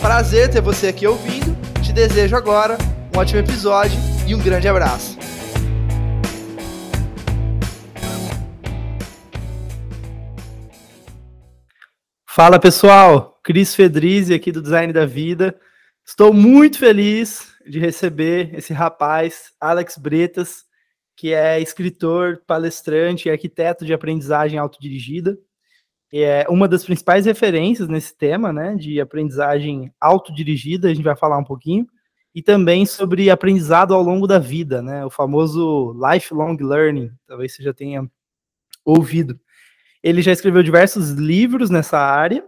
Prazer ter você aqui ouvindo. Te desejo agora um ótimo episódio e um grande abraço. Fala pessoal, Cris Fedrizzi aqui do Design da Vida. Estou muito feliz de receber esse rapaz, Alex Bretas, que é escritor, palestrante e arquiteto de aprendizagem autodirigida é uma das principais referências nesse tema, né, de aprendizagem autodirigida, a gente vai falar um pouquinho, e também sobre aprendizado ao longo da vida, né, o famoso lifelong learning, talvez você já tenha ouvido. Ele já escreveu diversos livros nessa área,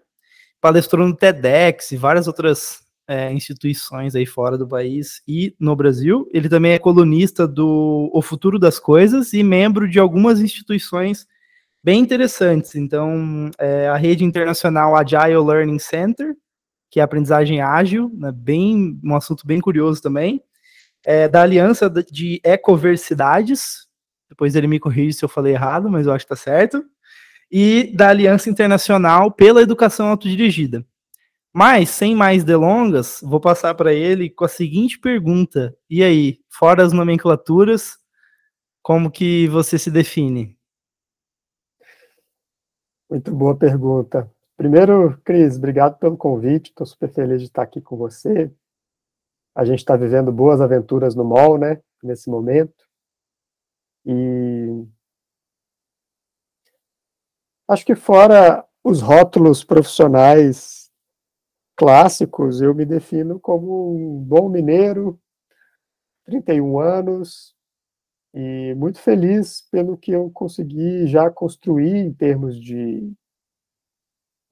palestrou no TEDx e várias outras é, instituições aí fora do país e no Brasil. Ele também é colunista do O Futuro das Coisas e membro de algumas instituições bem interessantes. Então, é, a rede internacional Agile Learning Center, que é aprendizagem ágil, né, bem, um assunto bem curioso também. É, da Aliança de Ecoversidades, depois ele me corrige se eu falei errado, mas eu acho que está certo. E da Aliança Internacional pela Educação Autodirigida. Mas, sem mais delongas, vou passar para ele com a seguinte pergunta. E aí, fora as nomenclaturas, como que você se define? Muito boa pergunta. Primeiro, Cris, obrigado pelo convite. Estou super feliz de estar aqui com você. A gente está vivendo boas aventuras no mall, né? Nesse momento. E acho que fora os rótulos profissionais clássicos, eu me defino como um bom mineiro, 31 anos, e muito feliz pelo que eu consegui já construir em termos de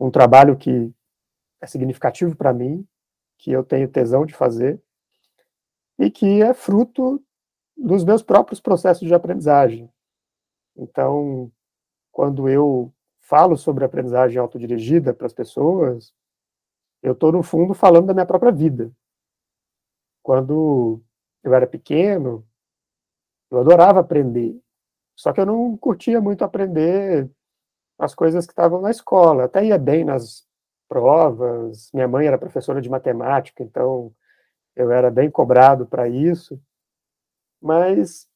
um trabalho que é significativo para mim, que eu tenho tesão de fazer e que é fruto dos meus próprios processos de aprendizagem. Então, quando eu falo sobre aprendizagem autodirigida para as pessoas, eu estou, no fundo, falando da minha própria vida. Quando eu era pequeno, eu adorava aprender. Só que eu não curtia muito aprender as coisas que estavam na escola. Até ia bem nas provas. Minha mãe era professora de matemática, então eu era bem cobrado para isso. Mas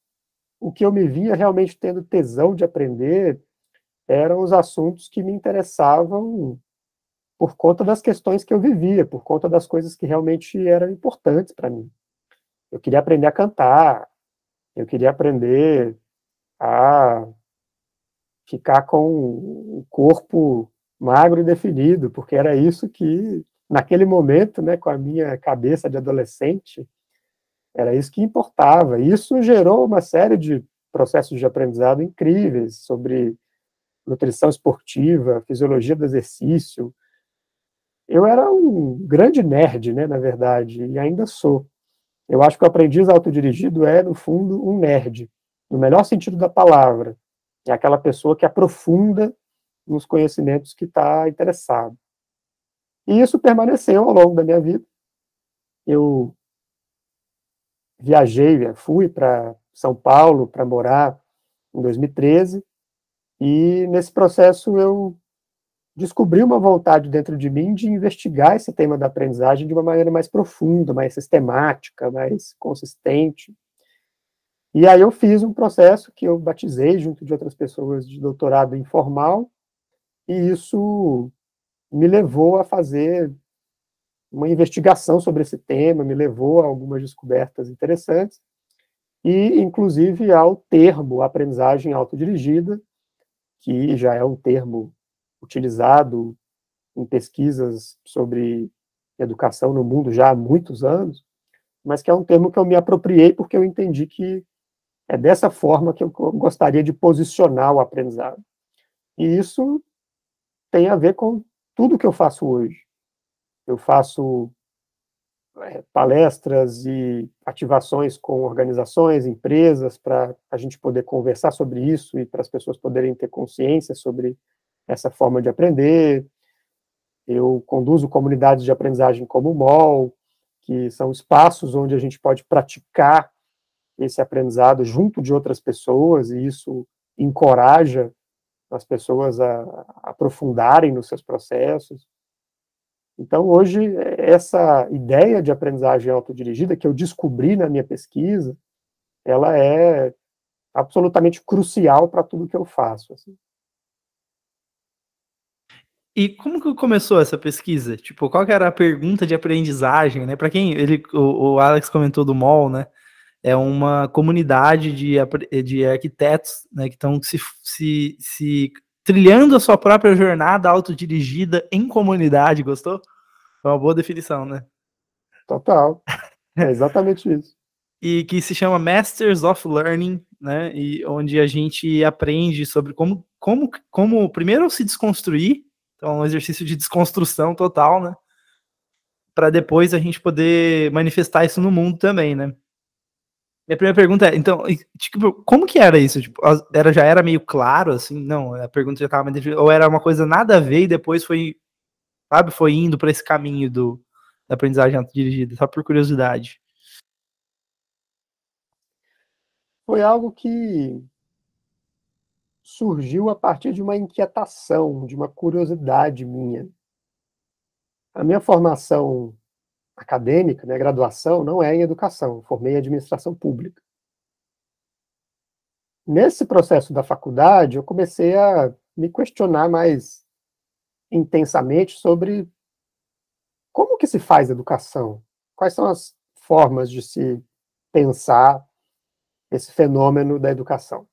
o que eu me via realmente tendo tesão de aprender eram os assuntos que me interessavam por conta das questões que eu vivia, por conta das coisas que realmente eram importantes para mim. Eu queria aprender a cantar, eu queria aprender a ficar com o corpo magro e definido, porque era isso que, naquele momento, né, com a minha cabeça de adolescente, era isso que importava. Isso gerou uma série de processos de aprendizado incríveis sobre nutrição esportiva, fisiologia do exercício. Eu era um grande nerd, né, na verdade, e ainda sou. Eu acho que o aprendiz autodirigido é, no fundo, um nerd, no melhor sentido da palavra. É aquela pessoa que aprofunda nos conhecimentos que está interessado. E isso permaneceu ao longo da minha vida. Eu viajei, fui para São Paulo para morar em 2013, e nesse processo eu descobri uma vontade dentro de mim de investigar esse tema da aprendizagem de uma maneira mais profunda, mais sistemática, mais consistente. E aí eu fiz um processo que eu batizei junto de outras pessoas de doutorado informal, e isso me levou a fazer uma investigação sobre esse tema, me levou a algumas descobertas interessantes, e inclusive ao termo aprendizagem autodirigida, que já é um termo utilizado em pesquisas sobre educação no mundo já há muitos anos, mas que é um termo que eu me apropriei porque eu entendi que é dessa forma que eu gostaria de posicionar o aprendizado. E isso tem a ver com tudo que eu faço hoje. eu faço é, palestras e ativações com organizações, empresas, para a gente poder conversar sobre isso e para as pessoas poderem ter consciência sobre essa forma de aprender. Eu conduzo comunidades de aprendizagem como o MOL, que são espaços onde a gente pode praticar esse aprendizado junto de outras pessoas, e isso encoraja as pessoas a, aprofundarem nos seus processos. Então, hoje, essa ideia de aprendizagem autodirigida que eu descobri na minha pesquisa, ela é absolutamente crucial para tudo que eu faço. Assim. E como que começou essa pesquisa? Tipo, qual que era a pergunta de aprendizagem, né? Para quem ele, o, o, Alex comentou do MOL, né? É uma comunidade de, de arquitetos, né? Que estão se, se, se trilhando a sua própria jornada autodirigida em comunidade, gostou? É uma boa definição, né? Total. É exatamente isso. e que se chama Masters of Learning, né? E onde a gente aprende sobre como, como, como primeiro se desconstruir então, é um exercício de desconstrução total, né? Para depois a gente poder manifestar isso no mundo também, né? Minha primeira pergunta é, então, tipo, como que era isso? Tipo, era, já era meio claro, assim? Não, a pergunta já estava ou era uma coisa nada a ver e depois foi, sabe, foi indo para esse caminho do, da aprendizagem autodirigida, só por curiosidade. Foi algo que surgiu a partir de uma inquietação, de uma curiosidade minha. A minha formação acadêmica, minha graduação, não é em educação, eu formei em administração pública. Nesse processo da faculdade, eu comecei a me questionar mais intensamente sobre como que se faz educação, quais são as formas de se pensar esse fenômeno da educação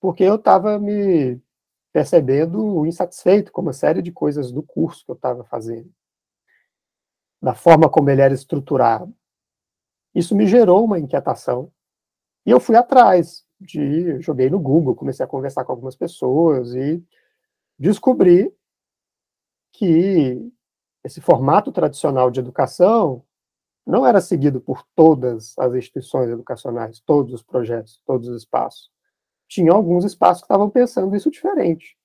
porque eu estava me percebendo insatisfeito com uma série de coisas do curso que eu estava fazendo, da forma como ele era estruturado. Isso me gerou uma inquietação e eu fui atrás de, joguei no Google, comecei a conversar com algumas pessoas e descobri que esse formato tradicional de educação não era seguido por todas as instituições educacionais, todos os projetos, todos os espaços tinha alguns espaços que estavam pensando isso diferente.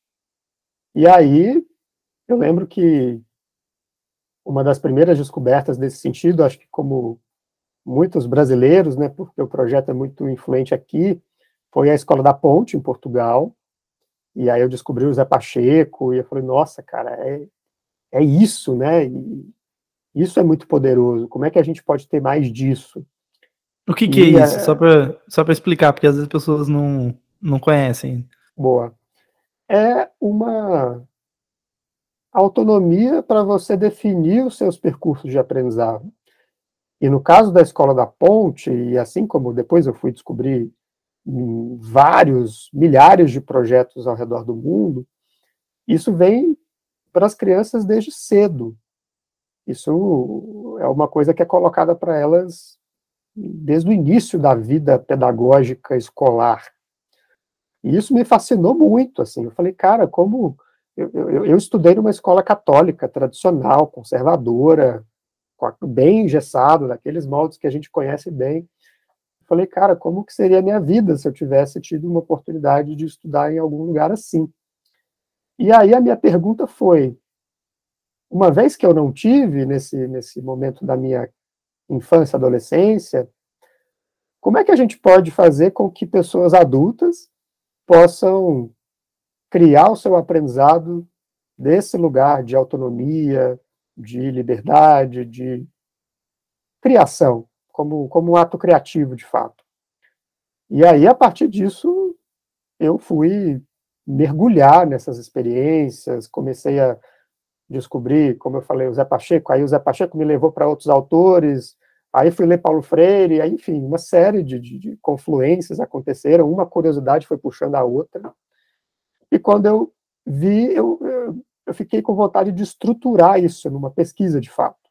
E aí, eu lembro que uma das primeiras descobertas desse sentido, acho que como muitos brasileiros, né, porque o projeto é muito influente aqui, foi a Escola da Ponte, em Portugal, e aí eu descobri o Zé Pacheco, e eu falei, nossa, cara, é, é isso, né, e isso é muito poderoso, como é que a gente pode ter mais disso? O que, que é isso? É... Só para só explicar, porque às vezes as pessoas não, não conhecem. Boa. É uma autonomia para você definir os seus percursos de aprendizado. E no caso da Escola da Ponte, e assim como depois eu fui descobrir vários, milhares de projetos ao redor do mundo, isso vem para as crianças desde cedo. Isso é uma coisa que é colocada para elas desde o início da vida pedagógica escolar. E isso me fascinou muito, assim, eu falei, cara, como... Eu, eu, eu estudei numa escola católica, tradicional, conservadora, bem engessado, daqueles moldes que a gente conhece bem. Eu falei, cara, como que seria a minha vida se eu tivesse tido uma oportunidade de estudar em algum lugar assim? E aí a minha pergunta foi, uma vez que eu não tive nesse, nesse momento da minha infância, adolescência, como é que a gente pode fazer com que pessoas adultas possam criar o seu aprendizado desse lugar de autonomia, de liberdade, de criação, como, como um ato criativo, de fato. E aí, a partir disso, eu fui mergulhar nessas experiências, comecei a descobrir, como eu falei, o Zé Pacheco, aí o Zé Pacheco me levou para outros autores, Aí fui ler Paulo Freire, aí, enfim, uma série de, de, de, confluências aconteceram, uma curiosidade foi puxando a outra. E quando eu vi, eu, eu, eu fiquei com vontade de estruturar isso numa pesquisa de fato.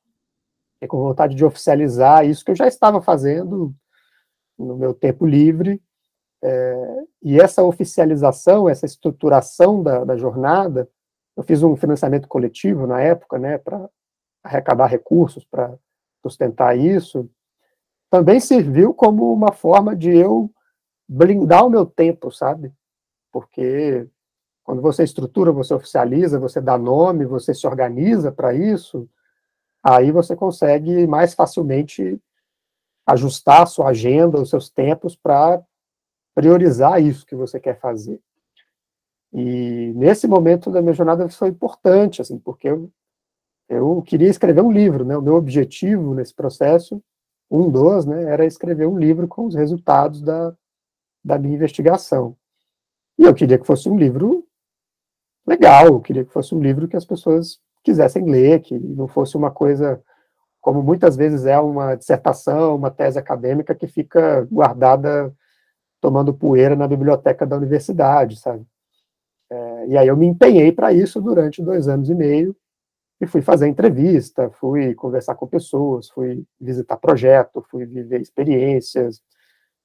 Fiquei com vontade de oficializar isso que eu já estava fazendo no meu tempo livre. É, e essa oficialização, essa estruturação da, da jornada, eu fiz um financiamento coletivo na época, né, para arrecadar recursos para sustentar isso, também serviu como uma forma de eu blindar o meu tempo, sabe? Porque quando você estrutura, você oficializa, você dá nome, você se organiza para isso, aí você consegue mais facilmente ajustar a sua agenda, os seus tempos para priorizar isso que você quer fazer. E nesse momento da minha jornada foi importante, assim, porque eu, eu queria escrever um livro, né? O meu objetivo nesse processo, um dos, né, era escrever um livro com os resultados da, da minha investigação. E eu queria que fosse um livro legal, eu queria que fosse um livro que as pessoas quisessem ler, que não fosse uma coisa como muitas vezes é uma dissertação, uma tese acadêmica que fica guardada tomando poeira na biblioteca da universidade, sabe? É, e aí eu me empenhei para isso durante dois anos e meio e fui fazer entrevista, fui conversar com pessoas, fui visitar projeto, fui viver experiências.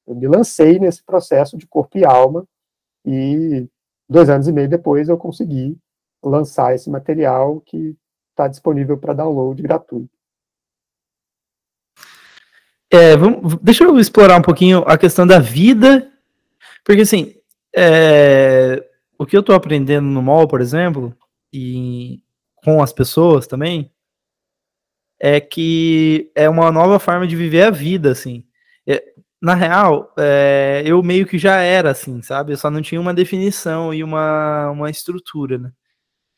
Eu me lancei nesse processo de corpo e alma e dois anos e meio depois eu consegui lançar esse material que está disponível para download gratuito. É, vamos, deixa eu explorar um pouquinho a questão da vida, porque assim, é, o que eu estou aprendendo no mall, por exemplo, e com as pessoas também, é que é uma nova forma de viver a vida, assim. É, na real, é, eu meio que já era assim, sabe? Eu só não tinha uma definição e uma, uma estrutura, né?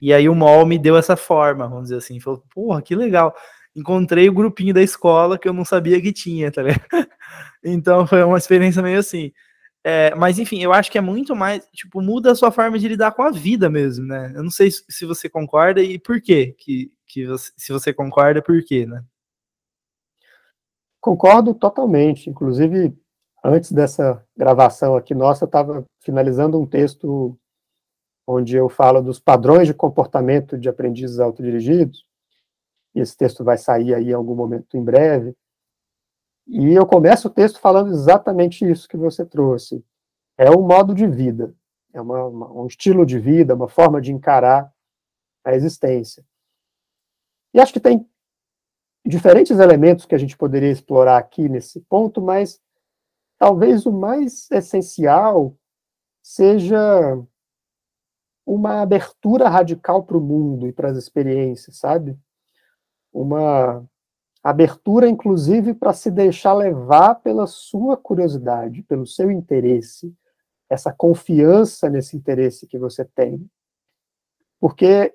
E aí o mall me deu essa forma, vamos dizer assim. Falou, porra, que legal. Encontrei o grupinho da escola que eu não sabia que tinha, tá ligado? então foi uma experiência meio assim. É, mas enfim, eu acho que é muito mais, tipo, muda a sua forma de lidar com a vida mesmo, né? Eu não sei se você concorda e por quê que, que você, se você concorda, por quê, né? Concordo totalmente. Inclusive, antes dessa gravação aqui nossa, eu estava finalizando um texto onde eu falo dos padrões de comportamento de aprendizes autodirigidos. E esse texto vai sair aí em algum momento em breve. E eu começo o texto falando exatamente isso que você trouxe. É um modo de vida, é uma, uma, um estilo de vida, uma forma de encarar a existência. E acho que tem diferentes elementos que a gente poderia explorar aqui nesse ponto, mas talvez o mais essencial seja uma abertura radical para o mundo e para as experiências, sabe? Uma abertura, inclusive, para se deixar levar pela sua curiosidade, pelo seu interesse, essa confiança nesse interesse que você tem. Porque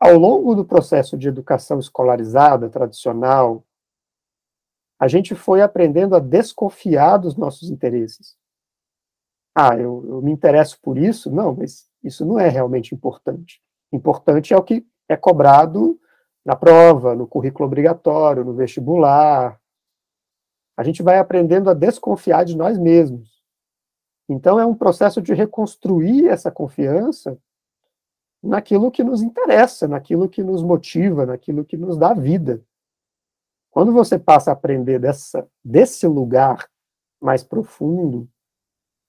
ao longo do processo de educação escolarizada, tradicional, a gente foi aprendendo a desconfiar dos nossos interesses. Ah, eu, eu me interesso por isso? Não, mas isso não é realmente importante. Importante é o que é cobrado na prova, no currículo obrigatório, no vestibular. A gente vai aprendendo a desconfiar de nós mesmos. Então, é um processo de reconstruir essa confiança naquilo que nos interessa, naquilo que nos motiva, naquilo que nos dá vida. Quando você passa a aprender dessa, desse lugar mais profundo,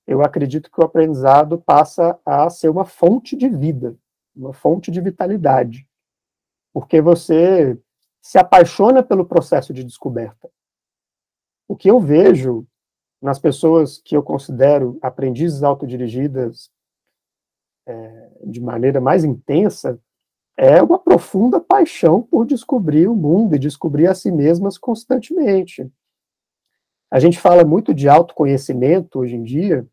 eu acredito que o aprendizado passa a ser uma fonte de vida, uma fonte de vitalidade porque você se apaixona pelo processo de descoberta. O que eu vejo nas pessoas que eu considero aprendizes autodirigidas é, de maneira mais intensa é uma profunda paixão por descobrir o mundo e descobrir a si mesmas constantemente. A gente fala muito de autoconhecimento hoje em dia,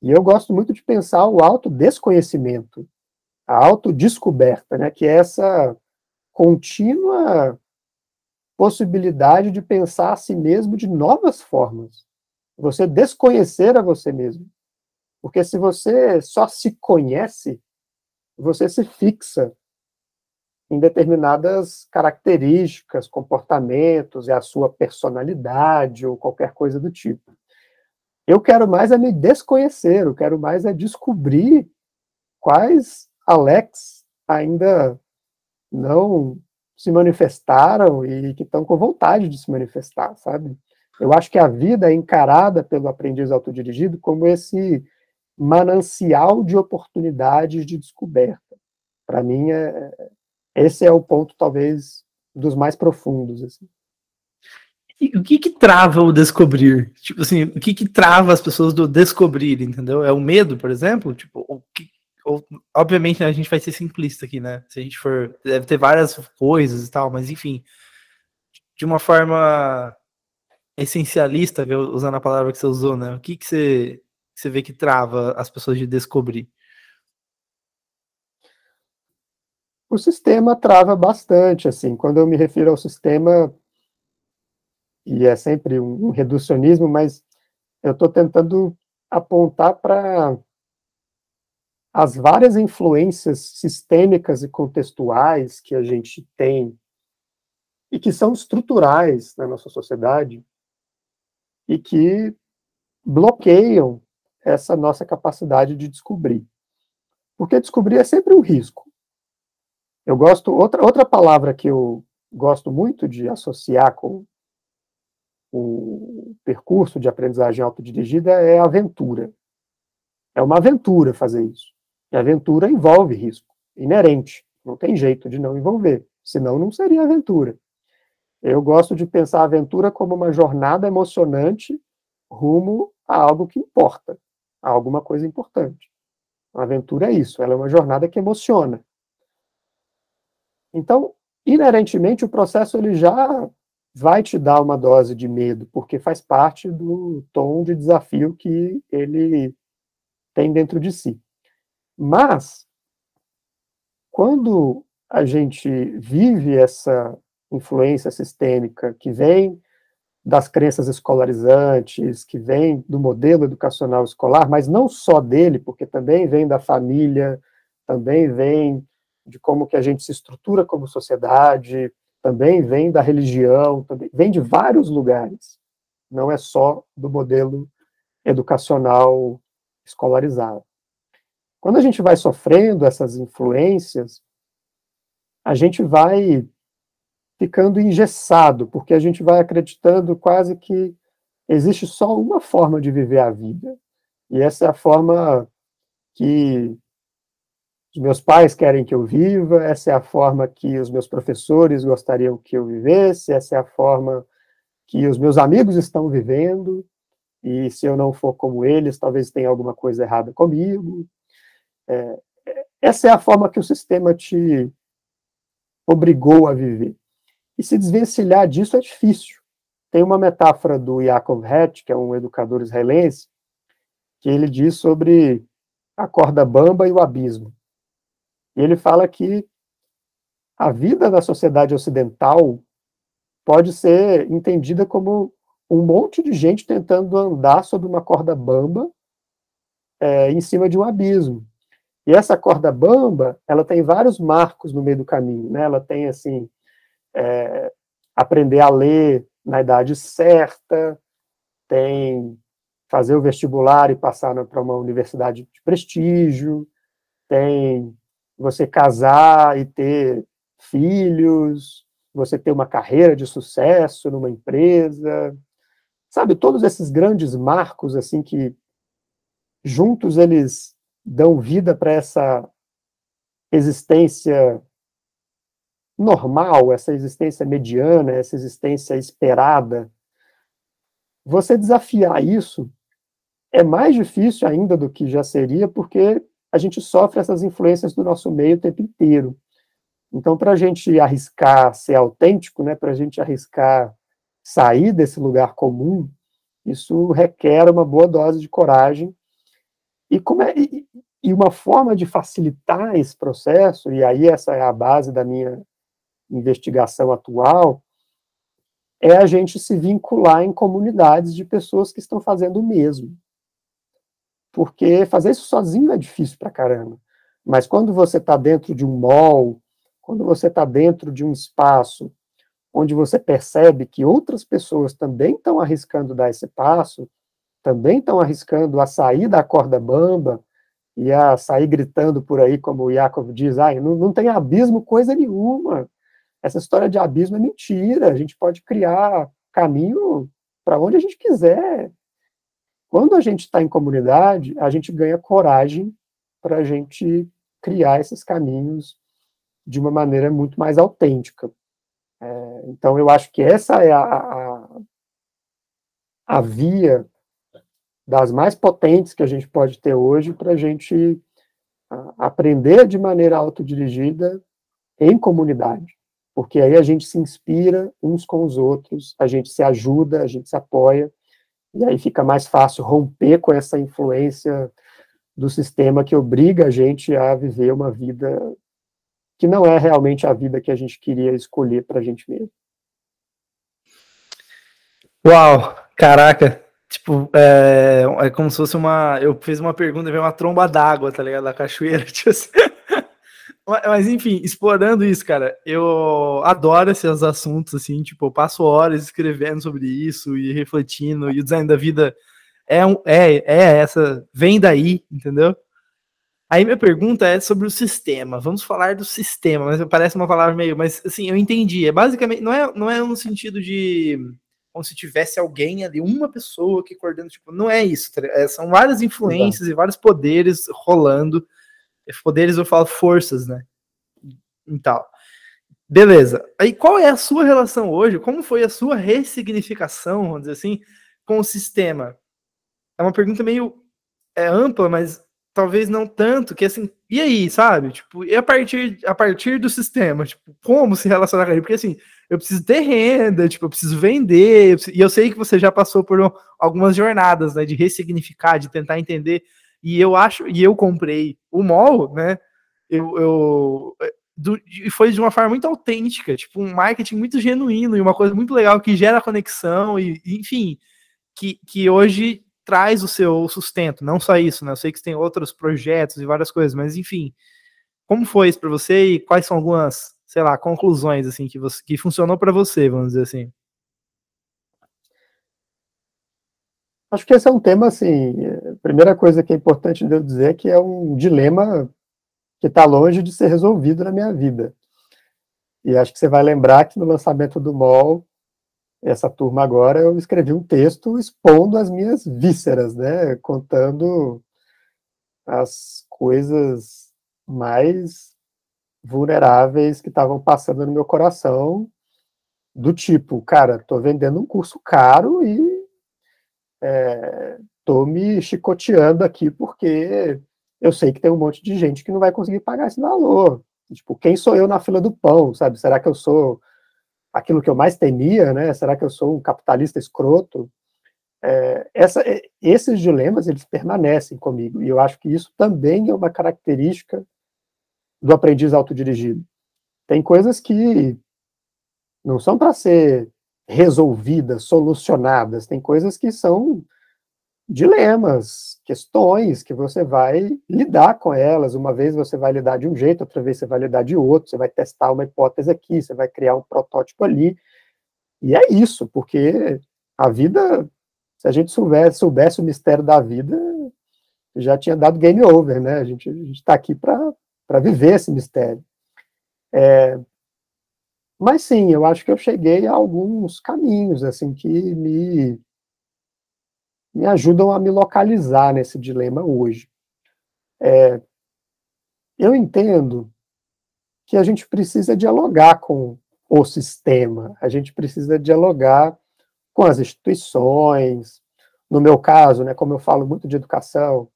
e eu gosto muito de pensar o autodesconhecimento, a autodescoberta, né, que é essa contínua possibilidade de pensar a si mesmo de novas formas. Você desconhecer a você mesmo. Porque se você só se conhece, você se fixa em determinadas características, comportamentos, e a sua personalidade ou qualquer coisa do tipo. Eu quero mais é me desconhecer, eu quero mais é descobrir quais Alex ainda não se manifestaram e que estão com vontade de se manifestar, sabe? Eu acho que a vida é encarada pelo aprendiz autodirigido como esse manancial de oportunidades de descoberta. Para mim, é, esse é o ponto talvez dos mais profundos. Assim. E o que que trava o descobrir? Tipo assim, o que que trava as pessoas do descobrir, entendeu? É o medo, por exemplo? Tipo, o que, obviamente né, a gente vai ser simplista aqui, né? Se a gente for, deve ter várias coisas e tal, mas enfim, de uma forma essencialista, usando a palavra que você usou, né? O que que você, você vê que trava as pessoas de descobrir? O sistema trava bastante, assim, quando eu me refiro ao sistema, e é sempre um reducionismo, mas eu estou tentando apontar para as várias influências sistêmicas e contextuais que a gente tem e que são estruturais na nossa sociedade e que bloqueiam essa nossa capacidade de descobrir. Porque descobrir é sempre um risco. Eu gosto, outra, outra palavra que eu gosto muito de associar com o percurso de aprendizagem autodirigida é aventura. É uma aventura fazer isso. E aventura envolve risco, inerente. Não tem jeito de não envolver, senão não seria aventura. Eu gosto de pensar a aventura como uma jornada emocionante rumo a algo que importa, a alguma coisa importante. A aventura é isso, ela é uma jornada que emociona. Então, inerentemente, o processo ele já vai te dar uma dose de medo, porque faz parte do tom de desafio que ele tem dentro de si. Mas, quando a gente vive essa influência sistêmica que vem das crenças escolarizantes, que vem do modelo educacional escolar, mas não só dele, porque também vem da família, também vem de como que a gente se estrutura como sociedade, também vem da religião, também vem de vários lugares. Não é só do modelo educacional escolarizado. Quando a gente vai sofrendo essas influências, a gente vai ficando engessado, porque a gente vai acreditando quase que existe só uma forma de viver a vida. E essa é a forma que os meus pais querem que eu viva, essa é a forma que os meus professores gostariam que eu vivesse, essa é a forma que os meus amigos estão vivendo, e se eu não for como eles, talvez tenha alguma coisa errada comigo. É, essa é a forma que o sistema te obrigou a viver. E se desvencilhar disso é difícil. Tem uma metáfora do Yaakov Hetch, que é um educador israelense, que ele diz sobre a corda bamba e o abismo. E ele fala que a vida da sociedade ocidental pode ser entendida como um monte de gente tentando andar sobre uma corda bamba é, em cima de um abismo. E essa corda bamba, ela tem vários marcos no meio do caminho, né? Ela tem, assim, é, aprender a ler na idade certa, tem fazer o vestibular e passar para uma universidade de prestígio, tem você casar e ter filhos, você ter uma carreira de sucesso numa empresa, sabe, todos esses grandes marcos assim que juntos eles dão vida para essa existência normal, essa existência mediana, essa existência esperada. Você desafiar isso é mais difícil ainda do que já seria, porque a gente sofre essas influências do nosso meio o tempo inteiro. Então, para a gente arriscar ser autêntico, né, para a gente arriscar sair desse lugar comum, isso requer uma boa dose de coragem. E, como é, e, e uma forma de facilitar esse processo, e aí essa é a base da minha investigação atual, é a gente se vincular em comunidades de pessoas que estão fazendo o mesmo porque fazer isso sozinho é difícil pra caramba. Mas quando você está dentro de um mall, quando você está dentro de um espaço onde você percebe que outras pessoas também estão arriscando dar esse passo, também estão arriscando a sair da corda bamba e a sair gritando por aí, como o Yakov diz, ah, não, não tem abismo coisa nenhuma. Essa história de abismo é mentira. A gente pode criar caminho para onde a gente quiser. Quando a gente está em comunidade, a gente ganha coragem para a gente criar esses caminhos de uma maneira muito mais autêntica. É, então, eu acho que essa é a, a, a via das mais potentes que a gente pode ter hoje para a gente aprender de maneira autodirigida em comunidade, porque aí a gente se inspira uns com os outros, a gente se ajuda, a gente se apoia, e aí fica mais fácil romper com essa influência do sistema que obriga a gente a viver uma vida que não é realmente a vida que a gente queria escolher para a gente mesmo. Uau, caraca, Tipo, é, é como se fosse uma. Eu fiz uma pergunta, veio uma tromba d'água, tá ligado? Da cachoeira. Tipo assim. Mas, enfim, explorando isso, cara, eu adoro esses assuntos, assim, tipo, eu passo horas escrevendo sobre isso e refletindo, e o design da vida é, um, é, é essa, vem daí, entendeu? Aí minha pergunta é sobre o sistema. Vamos falar do sistema, mas parece uma palavra meio, mas assim, eu entendi. É basicamente, não é, não é no sentido de como se tivesse alguém ali, uma pessoa que coordena, tipo, não é isso, tá é, são várias influências Exato. e vários poderes rolando, poderes eu falo forças, né, e tal. Beleza, aí qual é a sua relação hoje, como foi a sua ressignificação, vamos dizer assim, com o sistema? É uma pergunta meio é, ampla, mas talvez não tanto, que assim, e aí, sabe? Tipo, e a partir, a partir do sistema, tipo, como se relacionar com ele? Porque assim, eu preciso ter renda, tipo, eu preciso vender, eu preciso, e eu sei que você já passou por um, algumas jornadas, né, de ressignificar, de tentar entender, e eu acho, e eu comprei o mall, né, eu, eu do, e foi de uma forma muito autêntica, tipo, um marketing muito genuíno, e uma coisa muito legal que gera conexão, e, enfim, que, que hoje traz o seu sustento, não só isso, né? Eu sei que tem outros projetos e várias coisas, mas enfim, como foi isso para você e quais são algumas, sei lá, conclusões assim que você que funcionou para você, vamos dizer assim? Acho que esse é um tema assim, a primeira coisa que é importante eu dizer é que é um dilema que está longe de ser resolvido na minha vida. E acho que você vai lembrar que no lançamento do MOL essa turma agora, eu escrevi um texto expondo as minhas vísceras, né, contando as coisas mais vulneráveis que estavam passando no meu coração, do tipo, cara, tô vendendo um curso caro e é, tô me chicoteando aqui porque eu sei que tem um monte de gente que não vai conseguir pagar esse valor. Tipo, quem sou eu na fila do pão, sabe? Será que eu sou aquilo que eu mais temia, né? Será que eu sou um capitalista escroto? É, essa, é, esses dilemas eles permanecem comigo e eu acho que isso também é uma característica do aprendiz autodirigido. Tem coisas que não são para ser resolvidas, solucionadas, tem coisas que são dilemas, questões que você vai lidar com elas. Uma vez você vai lidar de um jeito, outra vez você vai lidar de outro, você vai testar uma hipótese aqui, você vai criar um protótipo ali. E é isso, porque a vida, se a gente soubesse, soubesse o mistério da vida, já tinha dado game over, né? A gente está aqui para viver esse mistério. É, mas sim, eu acho que eu cheguei a alguns caminhos assim que me me ajudam a me localizar nesse dilema hoje. É, eu entendo que a gente precisa dialogar com o sistema, a gente precisa dialogar com as instituições. No meu caso, né, como eu falo muito de educação,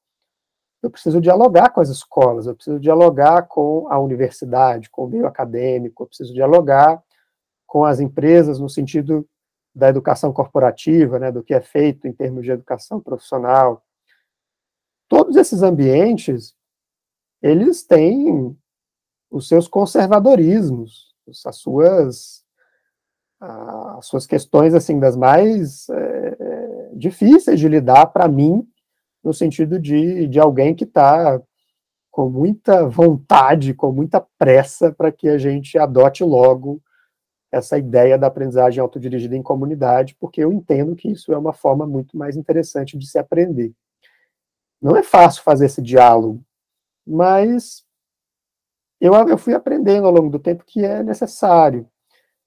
eu preciso dialogar com as escolas, eu preciso dialogar com a universidade, com o meio acadêmico, eu preciso dialogar com as empresas no sentido da educação corporativa, né, do que é feito em termos de educação profissional. Todos esses ambientes, eles têm os seus conservadorismos, as suas as suas questões assim das mais é, difíceis de lidar para mim no sentido de, de alguém que está com muita vontade, com muita pressa para que a gente adote logo essa ideia da aprendizagem autodirigida em comunidade, porque eu entendo que isso é uma forma muito mais interessante de se aprender. Não é fácil fazer esse diálogo, mas eu, eu fui aprendendo ao longo do tempo que é necessário.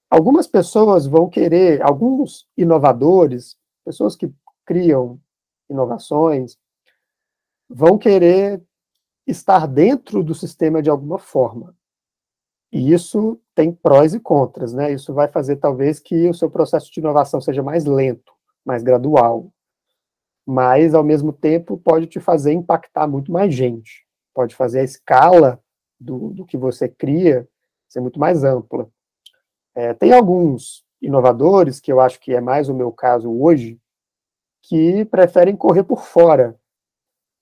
Algumas pessoas vão querer, alguns inovadores, pessoas que criam inovações, vão querer estar dentro do sistema de alguma forma. E isso tem prós e contras, né? Isso vai fazer talvez que o seu processo de inovação seja mais lento, mais gradual, mas ao mesmo tempo pode te fazer impactar muito mais gente, pode fazer a escala do, do que você cria ser muito mais ampla. É, tem alguns inovadores, que eu acho que é mais o meu caso hoje, que preferem correr por fora.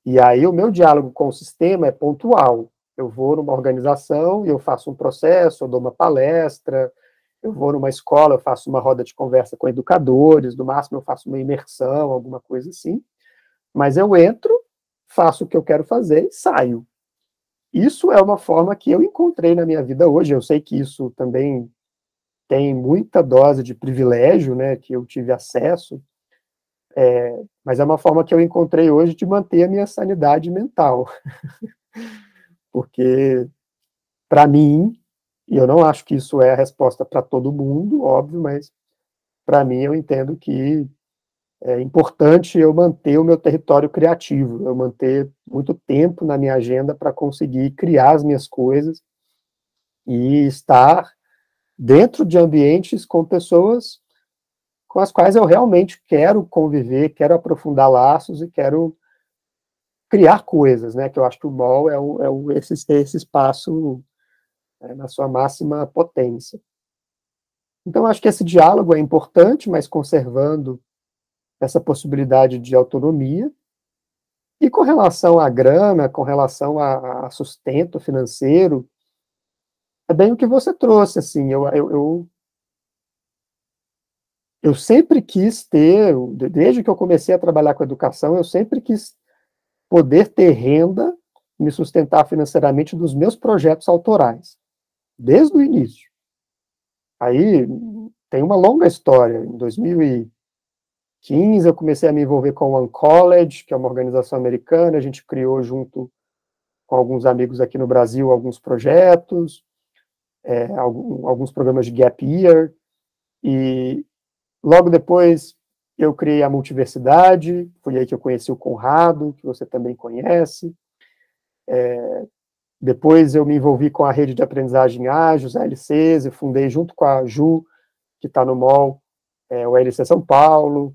E aí o meu diálogo com o sistema é pontual. Eu vou numa organização e eu faço um processo, eu dou uma palestra, eu vou numa escola, eu faço uma roda de conversa com educadores, no máximo eu faço uma imersão, alguma coisa assim. Mas eu entro, faço o que eu quero fazer e saio. Isso é uma forma que eu encontrei na minha vida hoje. Eu sei que isso também tem muita dose de privilégio, né, que eu tive acesso, é, mas é uma forma que eu encontrei hoje de manter a minha sanidade mental. Porque, para mim, e eu não acho que isso é a resposta para todo mundo, óbvio, mas para mim eu entendo que é importante eu manter o meu território criativo, eu manter muito tempo na minha agenda para conseguir criar as minhas coisas e estar dentro de ambientes com pessoas com as quais eu realmente quero conviver, quero aprofundar laços e quero criar coisas, né? Que eu acho que o mall é, o, é o, esse, esse espaço é, na sua máxima potência. Então, acho que esse diálogo é importante, mas conservando essa possibilidade de autonomia. E com relação à grana, com relação a, a sustento financeiro, é bem o que você trouxe, assim, eu, eu, eu, eu sempre quis ter, desde que eu comecei a trabalhar com educação, eu sempre quis poder ter renda, me sustentar financeiramente dos meus projetos autorais, desde o início. Aí tem uma longa história. Em 2015 eu comecei a me envolver com o One College, que é uma organização americana, a gente criou junto com alguns amigos aqui no Brasil alguns projetos, é, alguns programas de Gap Year, e logo depois eu criei a Multiversidade, foi aí que eu conheci o Conrado, que você também conhece. É, depois eu me envolvi com a rede de aprendizagem ágil, a LCs, eu fundei junto com a Ju, que está no MOL, é, o LC São Paulo.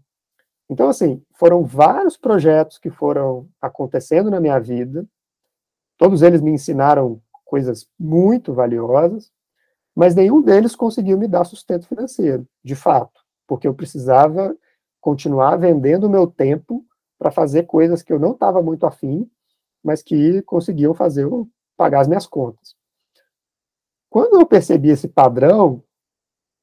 Então, assim, foram vários projetos que foram acontecendo na minha vida, todos eles me ensinaram coisas muito valiosas, mas nenhum deles conseguiu me dar sustento financeiro, de fato, porque eu precisava continuar vendendo o meu tempo para fazer coisas que eu não estava muito afim, mas que conseguiam fazer eu pagar as minhas contas. Quando eu percebi esse padrão,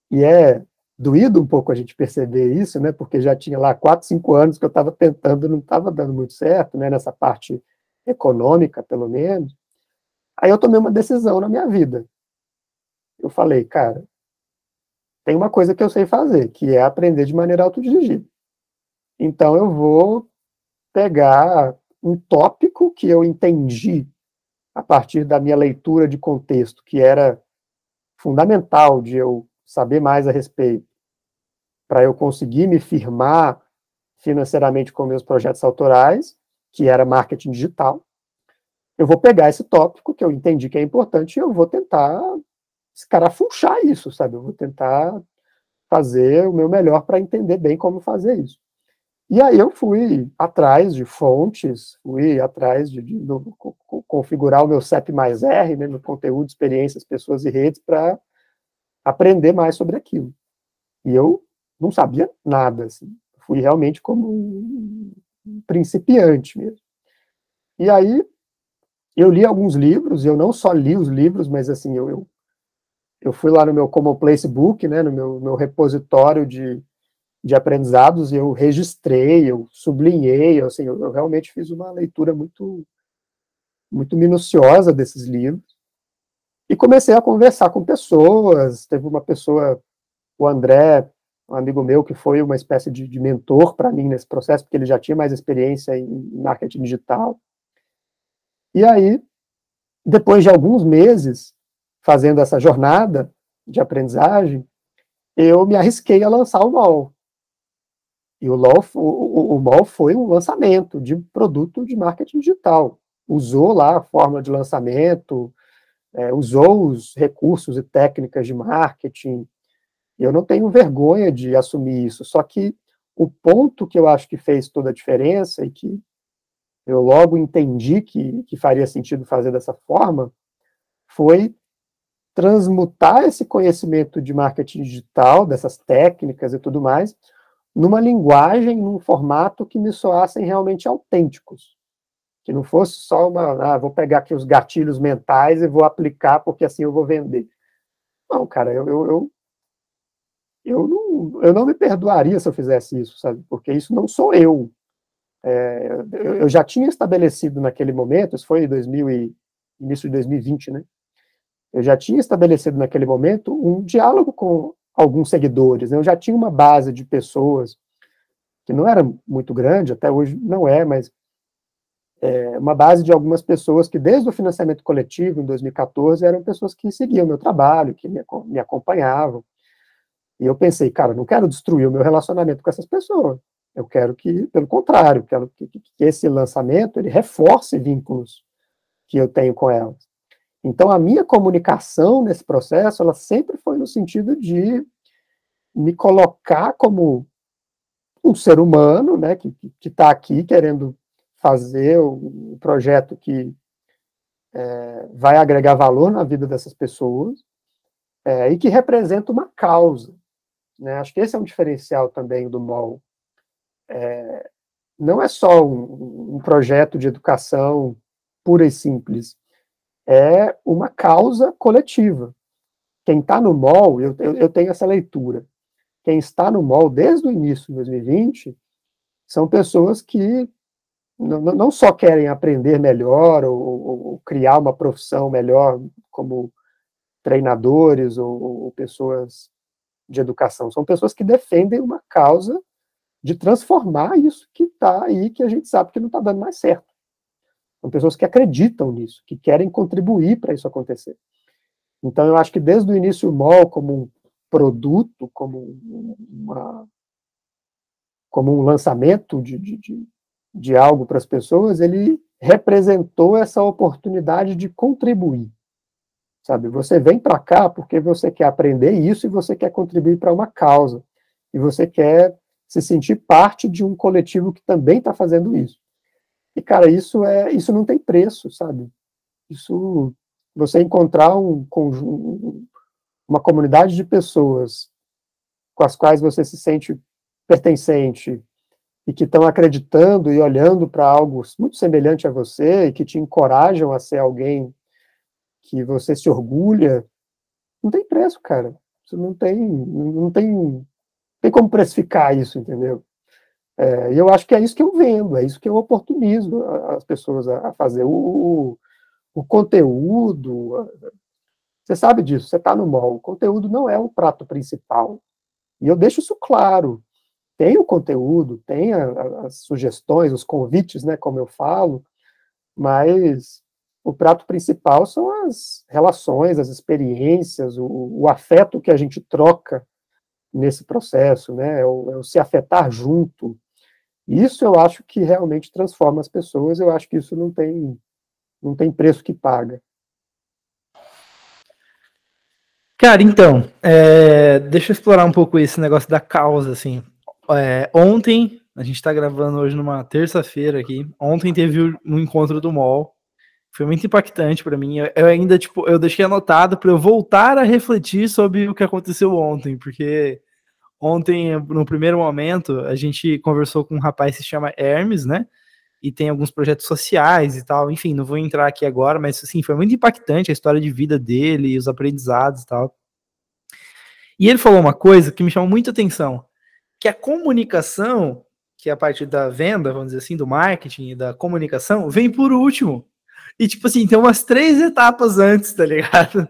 e é doído um pouco a gente perceber isso, né, porque já tinha lá quatro, cinco anos que eu estava tentando, não estava dando muito certo, né, nessa parte econômica, pelo menos, aí eu tomei uma decisão na minha vida. Eu falei, cara, tem uma coisa que eu sei fazer, que é aprender de maneira autodirigida. Então eu vou pegar um tópico que eu entendi a partir da minha leitura de contexto, que era fundamental de eu saber mais a respeito, para eu conseguir me firmar financeiramente com meus projetos autorais, que era marketing digital. Eu vou pegar esse tópico que eu entendi que é importante e eu vou tentar escarafunchar isso, sabe? Eu vou tentar fazer o meu melhor para entender bem como fazer isso. E aí eu fui atrás de fontes, fui atrás de, de, de configurar o meu CEP mais R, né, conteúdo, experiências, pessoas e redes, para aprender mais sobre aquilo. E eu não sabia nada, assim. Fui realmente como um principiante mesmo. E aí eu li alguns livros, eu não só li os livros, mas assim, eu, eu eu fui lá no meu Common Place Book, né, no meu, meu repositório de, de aprendizados, e eu registrei, eu sublinhei, assim, eu, eu realmente fiz uma leitura muito, muito minuciosa desses livros, e comecei a conversar com pessoas, teve uma pessoa, o André, um amigo meu, que foi uma espécie de, de mentor para mim nesse processo, porque ele já tinha mais experiência em marketing digital, e aí, depois de alguns meses, fazendo essa jornada de aprendizagem, eu me arrisquei a lançar o MOL. E o, LOL, o, o MOL foi um lançamento de produto de marketing digital. Usou lá a fórmula de lançamento, é, usou os recursos e técnicas de marketing. Eu não tenho vergonha de assumir isso, só que o ponto que eu acho que fez toda a diferença e que eu logo entendi que, que faria sentido fazer dessa forma foi transmutar esse conhecimento de marketing digital, dessas técnicas e tudo mais, numa linguagem, num formato que me soassem realmente autênticos. Que não fosse só uma, ah, vou pegar aqui os gatilhos mentais e vou aplicar porque assim eu vou vender. Não, cara, eu, eu, eu, eu, não, eu não me perdoaria se eu fizesse isso, sabe? Porque isso não sou eu. É, eu, eu já tinha estabelecido naquele momento, isso foi em 2000 e, início de 2020, né? Eu já tinha estabelecido naquele momento um diálogo com alguns seguidores. Né? Eu já tinha uma base de pessoas que não era muito grande, até hoje não é, mas é, uma base de algumas pessoas que desde o financiamento coletivo em 2014 eram pessoas que seguiam meu trabalho, que me, me acompanhavam. E eu pensei, cara, não quero destruir o meu relacionamento com essas pessoas. Eu quero que, pelo contrário, quero que, que, esse lançamento ele reforce vínculos que eu tenho com elas. Então, a minha comunicação nesse processo, ela sempre foi no sentido de me colocar como um ser humano, né, que está aqui querendo fazer o projeto que é, vai agregar valor na vida dessas pessoas é, e que representa uma causa. Né? Acho que esse é um diferencial também do MOL. É, não é só um, um projeto de educação pura e simples, é uma causa coletiva. Quem está no MOL, eu, eu, eu, tenho essa leitura, quem está no MOL desde o início de 2020 são pessoas que não, não só querem aprender melhor ou, ou, ou, criar uma profissão melhor como treinadores ou, ou pessoas de educação, são pessoas que defendem uma causa de transformar isso que está aí, que a gente sabe que não está dando mais certo. São pessoas que acreditam nisso, que querem contribuir para isso acontecer. Então, eu acho que desde o início o MOL, como um produto, como, uma, como um lançamento de, de, de, algo para as pessoas, ele representou essa oportunidade de contribuir. Sabe, você vem para cá porque você quer aprender isso e você quer contribuir para uma causa. E você quer se sentir parte de um coletivo que também está fazendo isso. E, cara, isso é isso não tem preço, sabe? Isso, você encontrar um conjunto, uma comunidade de pessoas com as quais você se sente pertencente e que estão acreditando e olhando para algo muito semelhante a você e que te encorajam a ser alguém que você se orgulha, não tem preço, cara. Isso não tem, não tem, tem como precificar isso, entendeu? É, e eu acho que é isso que eu vendo, é isso que eu oportunizo as pessoas a, a fazer. O, o, conteúdo, você sabe disso, você está no mall, o conteúdo não é o prato principal. E eu deixo isso claro. Tem o conteúdo, tem a, a, as sugestões, os convites, né, como eu falo, mas o prato principal são as relações, as experiências, o, o afeto que a gente troca nesse processo, né, é o, é o se afetar junto, isso eu acho que realmente transforma as pessoas, eu acho que isso não tem, não tem preço que paga. Cara, então, é, deixa eu explorar um pouco esse negócio da causa, assim. É, ontem, a gente tá gravando hoje numa terça-feira aqui, ontem teve um encontro do MOL, foi muito impactante para mim, eu, eu, ainda, tipo, eu deixei anotado para eu voltar a refletir sobre o que aconteceu ontem, porque Ontem, no primeiro momento, a gente conversou com um rapaz que se chama Hermes, né? E tem alguns projetos sociais e tal. Enfim, não vou entrar aqui agora, mas assim, foi muito impactante a história de vida dele, os aprendizados e tal. E ele falou uma coisa que me chamou muita atenção, que a comunicação, que é a parte da venda, vamos dizer assim, do marketing e da comunicação, vem por último. E tipo assim, tem umas três etapas antes, tá ligado?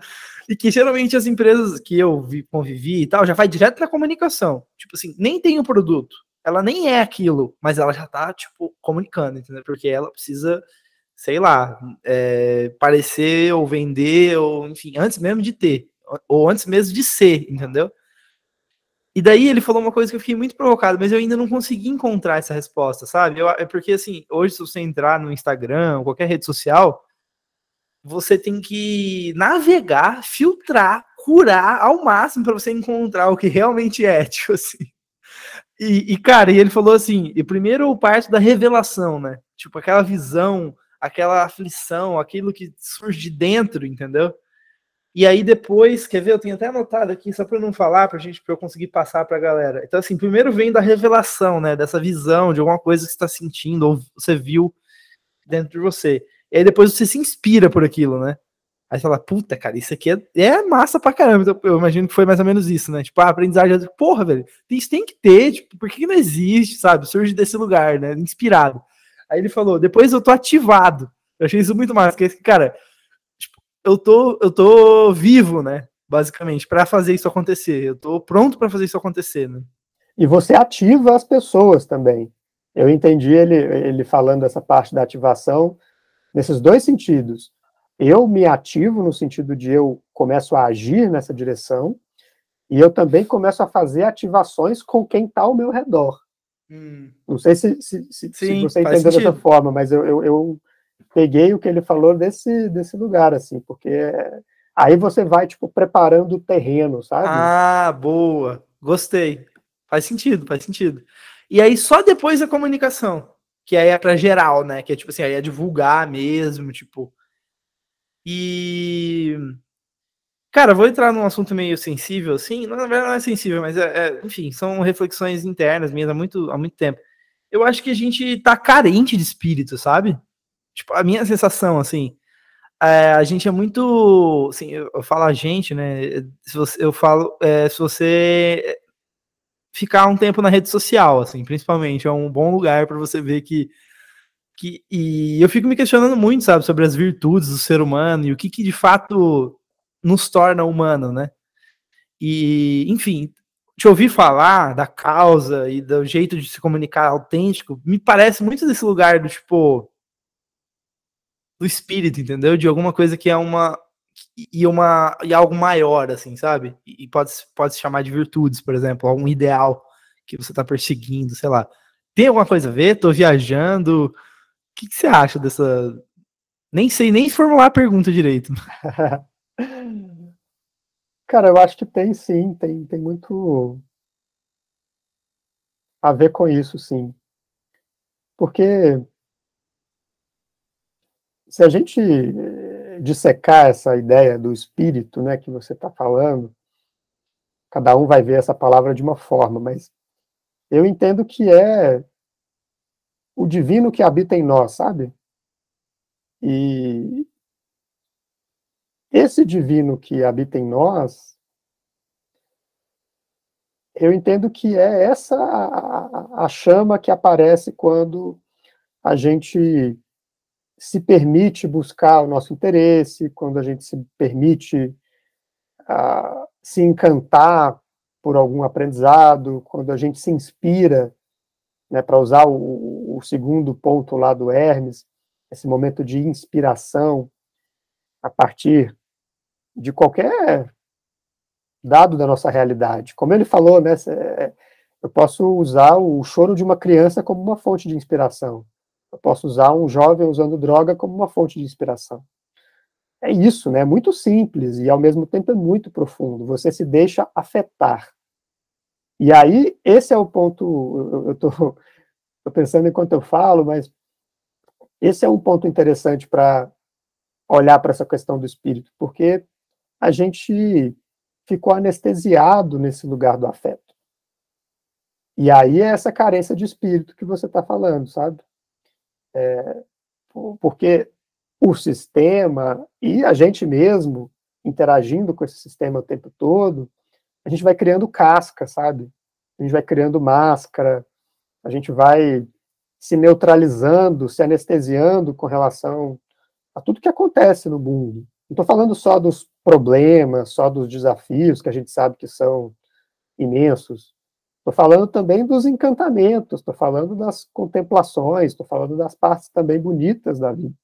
E que geralmente as empresas que eu vi, convivi e tal, já vai direto na comunicação. Tipo assim, nem tem o produto. Ela nem é aquilo, mas ela já tá, tipo, comunicando, entendeu? Porque ela precisa, sei lá, é, parecer ou vender, ou enfim, antes mesmo de ter. Ou antes mesmo de ser, entendeu? E daí ele falou uma coisa que eu fiquei muito provocado, mas eu ainda não consegui encontrar essa resposta, sabe? Eu, é porque, assim, hoje se você entrar no Instagram, qualquer rede social, você tem que navegar, filtrar, curar ao máximo para você encontrar o que realmente é, tipo assim. E, e, cara, e ele falou assim: e primeiro parte da revelação, né? Tipo, aquela visão, aquela aflição, aquilo que surge de dentro, entendeu? E aí depois, quer ver? Eu tenho até anotado aqui, só para não falar, para gente, para eu conseguir passar para a galera. Então, assim, primeiro vem da revelação, né? Dessa visão de alguma coisa que você está sentindo ou você viu dentro de você. E aí depois você se inspira por aquilo, né? Aí você fala, puta, cara, isso aqui é, é massa pra caramba. Então, eu imagino que foi mais ou menos isso, né? Tipo, a aprendizagem, porra, velho, isso tem que ter, tipo, por que não existe, sabe? Surge desse lugar, né? Inspirado. Aí ele falou, depois eu tô ativado. Eu achei isso muito massa, que cara, tipo, eu tô, eu tô vivo, né? Basicamente, para fazer isso acontecer. Eu tô pronto para fazer isso acontecer, né? E você ativa as pessoas também. Eu entendi ele, ele falando essa parte da ativação nesses dois sentidos. Eu me ativo no sentido de eu começo a agir nessa direção, e eu também começo a fazer ativações com quem está ao meu redor. Hum. Não sei se, se, se, Sim, se você entendeu dessa forma, mas eu, eu, eu, peguei o que ele falou desse, desse lugar, assim, porque aí você vai, tipo, preparando o terreno, sabe? Ah, boa. Gostei. Faz sentido, faz sentido. E aí, só depois a comunicação, que aí é para geral, né? Que é tipo assim, aí é divulgar mesmo, tipo. E Cara, vou entrar num assunto meio sensível, assim. Na verdade, não é sensível, mas é, é, enfim, são reflexões internas minhas há muito, há muito tempo. Eu acho que a gente tá carente de espírito, sabe? Tipo, a minha sensação, assim, é, a gente é muito. Assim, eu, eu, falo a gente, né? Se você, eu falo, é, se você ficar um tempo na rede social, assim, principalmente, é um bom lugar para você ver que. que e eu fico me questionando muito, sabe, sobre as virtudes do ser humano e o que, que de fato nos torna humano, né? E, enfim, te ouvir falar da causa e do jeito de se comunicar autêntico, me parece muito desse lugar do tipo do espírito, entendeu? De alguma coisa que é uma e uma e algo maior assim, sabe? E pode pode se chamar de virtudes, por exemplo, algum ideal que você está perseguindo, sei lá. Tem alguma coisa a ver? Tô viajando. O que, que você acha dessa nem sei nem formular a pergunta direito. Cara, eu acho que tem sim, tem, tem muito a ver com isso, sim. Porque se a gente dissecar essa ideia do espírito, né, que você está falando, cada um vai ver essa palavra de uma forma, mas eu entendo que é o divino que habita em nós, sabe? E, esse divino que habita em nós, eu entendo que é essa a, a chama que aparece quando a gente se permite buscar o nosso interesse, quando a gente se permite uh, se encantar por algum aprendizado, quando a gente se inspira, né, para usar o, o, segundo ponto lá do Hermes, esse momento de inspiração a partir de qualquer dado da nossa realidade. Como ele falou, né, eu posso usar o choro de uma criança como uma fonte de inspiração. Eu posso usar um jovem usando droga como uma fonte de inspiração. É isso, né? É muito simples e ao mesmo tempo é muito profundo. Você se deixa afetar. E aí, esse é o ponto. Eu estou pensando enquanto eu falo, mas esse é um ponto interessante para olhar para essa questão do espírito, porque a gente ficou anestesiado nesse lugar do afeto. E aí é essa carência de espírito que você está falando, sabe? É, porque o sistema e a gente mesmo interagindo com esse sistema o tempo todo, a gente vai criando casca, sabe? A gente vai criando máscara, a gente vai se neutralizando, se anestesiando com relação a tudo que acontece no mundo. Não estou falando só dos problemas, só dos desafios que a gente sabe que são imensos. Estou falando também dos encantamentos, estou falando das contemplações, estou falando das partes também bonitas da vida.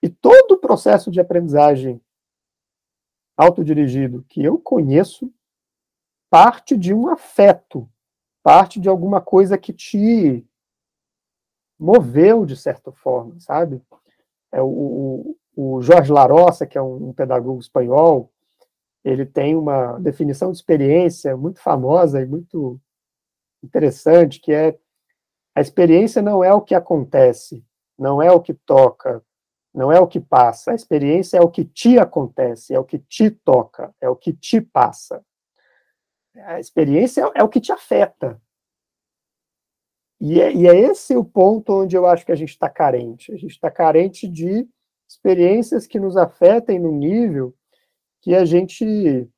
E todo o processo de aprendizagem autodirigido que eu conheço parte de um afeto, parte de alguma coisa que te moveu de certa forma, sabe? É o, o Jorge Larossa, que é um, um pedagogo espanhol, ele tem uma definição de experiência muito famosa e muito interessante, que é a experiência não é o que acontece, não é o que toca, não é o que passa. A experiência é o que te acontece, é o que te toca, é o que te passa. A experiência é, o que te afeta. E é, e é esse o ponto onde eu acho que a gente está carente. A gente está carente de experiências que nos afetem no nível que a gente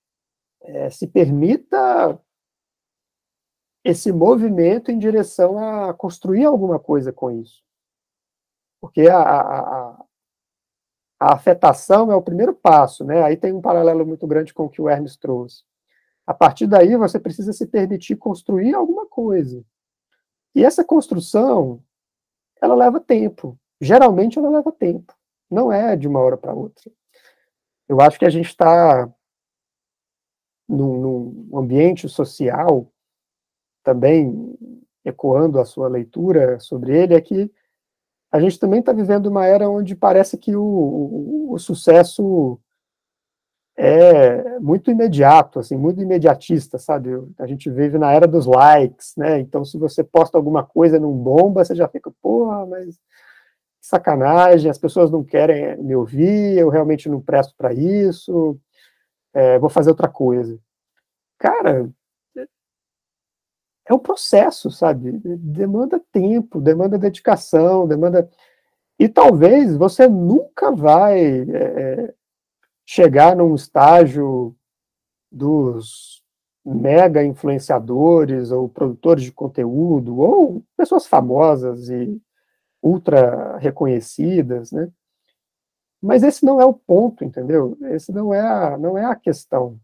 é, se permita esse movimento em direção a construir alguma coisa com isso. Porque a, a, a, afetação é o primeiro passo, né? Aí tem um paralelo muito grande com o que o Hermes trouxe. A partir daí, você precisa se permitir construir alguma coisa. E essa construção, ela leva tempo. Geralmente, ela leva tempo. Não é de uma hora para outra. Eu acho que a gente está num, num ambiente social, também ecoando a sua leitura sobre ele, é que a gente também está vivendo uma era onde parece que o, o, o, sucesso é muito imediato, assim, muito imediatista, sabe? A gente vive na era dos likes, né? Então, se você posta alguma coisa num bomba, você já fica, porra, mas sacanagem, as pessoas não querem me ouvir, eu realmente não presto para isso, é, vou fazer outra coisa. Cara, é um processo, sabe? Demanda tempo, demanda dedicação, demanda. E talvez você nunca vai é, chegar num estágio dos mega influenciadores ou produtores de conteúdo ou pessoas famosas e ultra reconhecidas, né? Mas esse não é o ponto, entendeu? Esse não é a, não é a questão.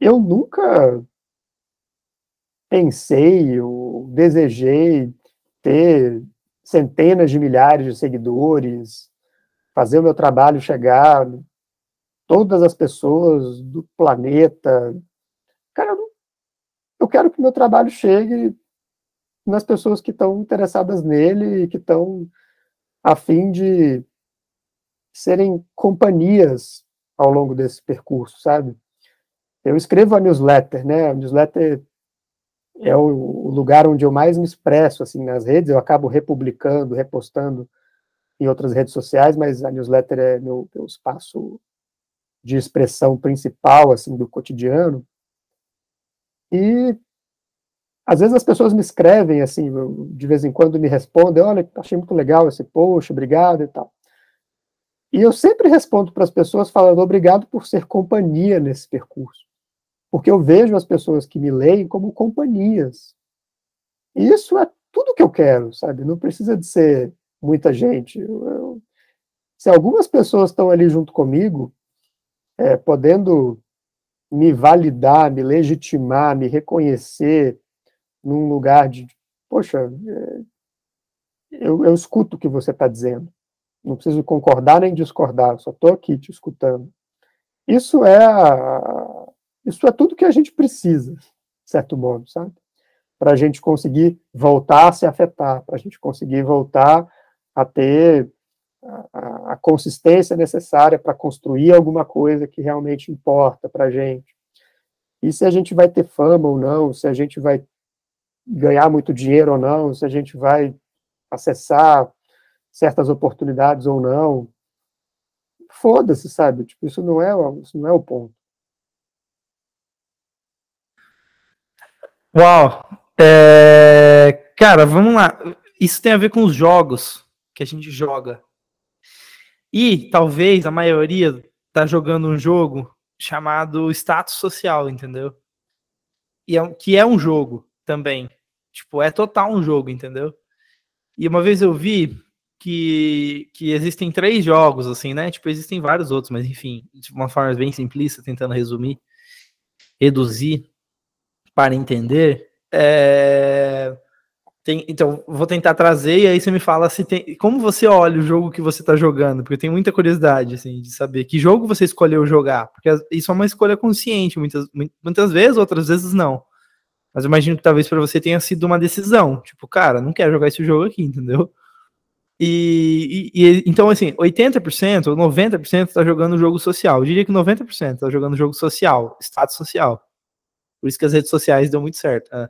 Eu nunca pensei ou desejei ter centenas de milhares de seguidores, fazer o meu trabalho chegar todas as pessoas do planeta. Cara, eu quero que meu trabalho chegue nas pessoas que estão interessadas nele e que estão a fim de serem companhias ao longo desse percurso, sabe? Eu escrevo a newsletter, né? A newsletter é o lugar onde eu mais me expresso assim nas redes. Eu acabo republicando, repostando em outras redes sociais, mas a newsletter é meu, meu espaço de expressão principal assim do cotidiano. E às vezes as pessoas me escrevem assim, de vez em quando me respondem, olha, achei muito legal esse post, obrigado e tal. E eu sempre respondo para as pessoas falando obrigado por ser companhia nesse percurso. Porque eu vejo as pessoas que me leem como companhias. E isso é tudo que eu quero, sabe? Não precisa de ser muita gente. Eu, eu, se algumas pessoas estão ali junto comigo, é, podendo me validar, me legitimar, me reconhecer, num lugar de, poxa, é, eu, eu escuto o que você está dizendo. Não preciso concordar nem discordar, só estou aqui te escutando. Isso é a, isso é tudo que a gente precisa, de certo modo, sabe? Para a gente conseguir voltar a se afetar, para a gente conseguir voltar a ter a, a consistência necessária para construir alguma coisa que realmente importa para a gente. E se a gente vai ter fama ou não, se a gente vai ganhar muito dinheiro ou não, se a gente vai acessar certas oportunidades ou não. Foda-se, sabe? Tipo, isso não é, isso não é o ponto. Uau! É... Cara, vamos lá. Isso tem a ver com os jogos que a gente joga. E talvez a maioria tá jogando um jogo chamado status social, entendeu? E é, que é um jogo também. Tipo, é total um jogo, entendeu? E uma vez eu vi que, que existem três jogos, assim, né? Tipo, existem vários outros, mas enfim, de uma forma bem simplista, tentando resumir, reduzir para entender. É... Tem, então, vou tentar trazer e aí você me fala se tem. Como você olha o jogo que você está jogando? Porque eu tenho muita curiosidade, assim, de saber que jogo você escolheu jogar. Porque isso é uma escolha consciente, muitas, muitas vezes, outras vezes não. Mas eu imagino que talvez para você tenha sido uma decisão. Tipo, cara, não quero jogar esse jogo aqui, entendeu? E, e, e, então, assim, 80% ou 90% está jogando jogo social. Eu diria que 90% está jogando jogo social, status social. Por isso que as redes sociais dão muito certo. Né?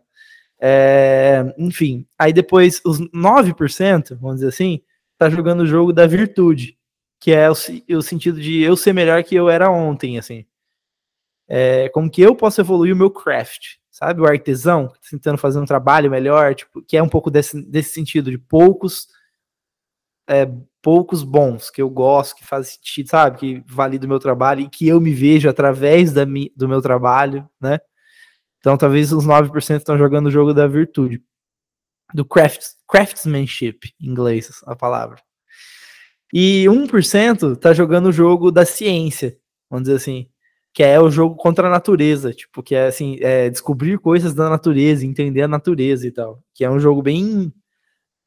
É, enfim, aí depois os 9%, vamos dizer assim, tá jogando o jogo da virtude, que é o, o sentido de eu ser melhor que eu era ontem, assim. É, como que eu posso evoluir o meu craft, sabe? O artesão, tentando fazer um trabalho melhor, tipo, que é um pouco desse, desse sentido de poucos é, poucos bons que eu gosto, que faz sentido, sabe? Que valida o meu trabalho e que eu me vejo através da mi, do meu trabalho, né? Então talvez os 9% estão jogando o jogo da virtude. Do craft, craftsmanship, em inglês, a palavra. E 1% tá jogando o jogo da ciência, vamos dizer assim, que é o jogo contra a natureza, tipo, que é assim, é descobrir coisas da natureza, entender a natureza e tal, que é um jogo bem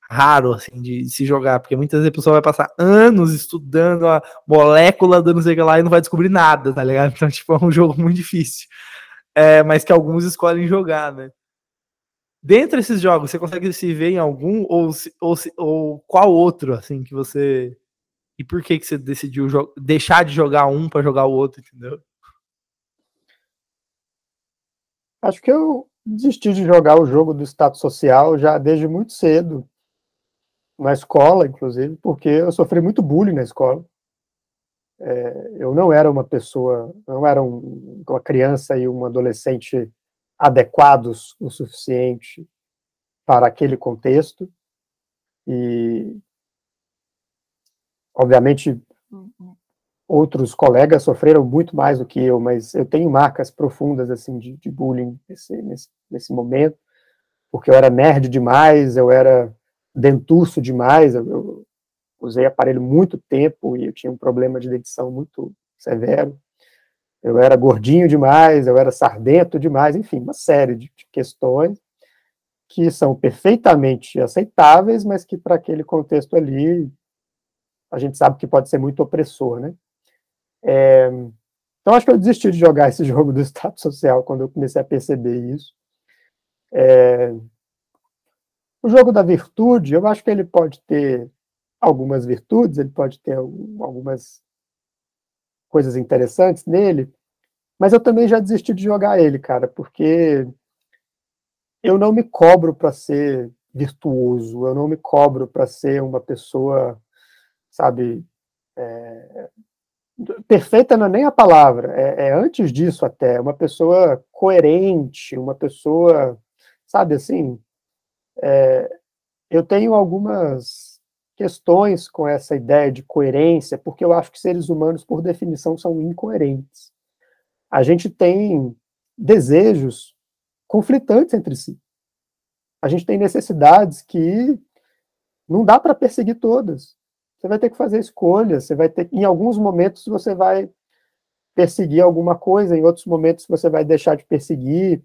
raro, assim, de, se jogar, porque muitas vezes a pessoa vai passar anos estudando a molécula do não sei o que lá e não vai descobrir nada, tá ligado? Então, tipo, é um jogo muito difícil. É, mas que alguns escolhem jogar, né? Dentre esses jogos, você consegue se ver em algum ou, ou, ou qual outro, assim, que você. E por que, que você decidiu deixar de jogar um para jogar o outro, entendeu? Acho que eu desisti de jogar o jogo do status social já desde muito cedo na escola, inclusive, porque eu sofri muito bullying na escola. É, eu não era uma pessoa, não era um, uma criança e um adolescente adequados o suficiente para aquele contexto. E, obviamente, outros colegas sofreram muito mais do que eu, mas eu tenho marcas profundas assim de, de bullying nesse, nesse, nesse momento, porque eu era nerd demais, eu era dentuço demais, eu, eu, usei aparelho muito tempo e eu tinha um problema de dentição muito severo. Eu era gordinho demais, eu era sardento demais, enfim, uma série de, de questões que são perfeitamente aceitáveis, mas que para aquele contexto ali a gente sabe que pode ser muito opressor, né? É, então acho que eu desisti de jogar esse jogo do status social quando eu comecei a perceber isso. É, o jogo da virtude, eu acho que ele pode ter algumas virtudes, ele pode ter algumas coisas interessantes nele, mas eu também já desisti de jogar ele, cara, porque eu não me cobro para ser virtuoso, eu não me cobro para ser uma pessoa, sabe, é, perfeita não é nem a palavra, é, é, antes disso até, uma pessoa coerente, uma pessoa, sabe assim, é, eu tenho algumas questões com essa ideia de coerência, porque eu acho que seres humanos, por definição, são incoerentes. A gente tem desejos conflitantes entre si. A gente tem necessidades que não dá para perseguir todas. Você vai ter que fazer escolhas, você vai ter em alguns momentos você vai perseguir alguma coisa, em outros momentos você vai deixar de perseguir,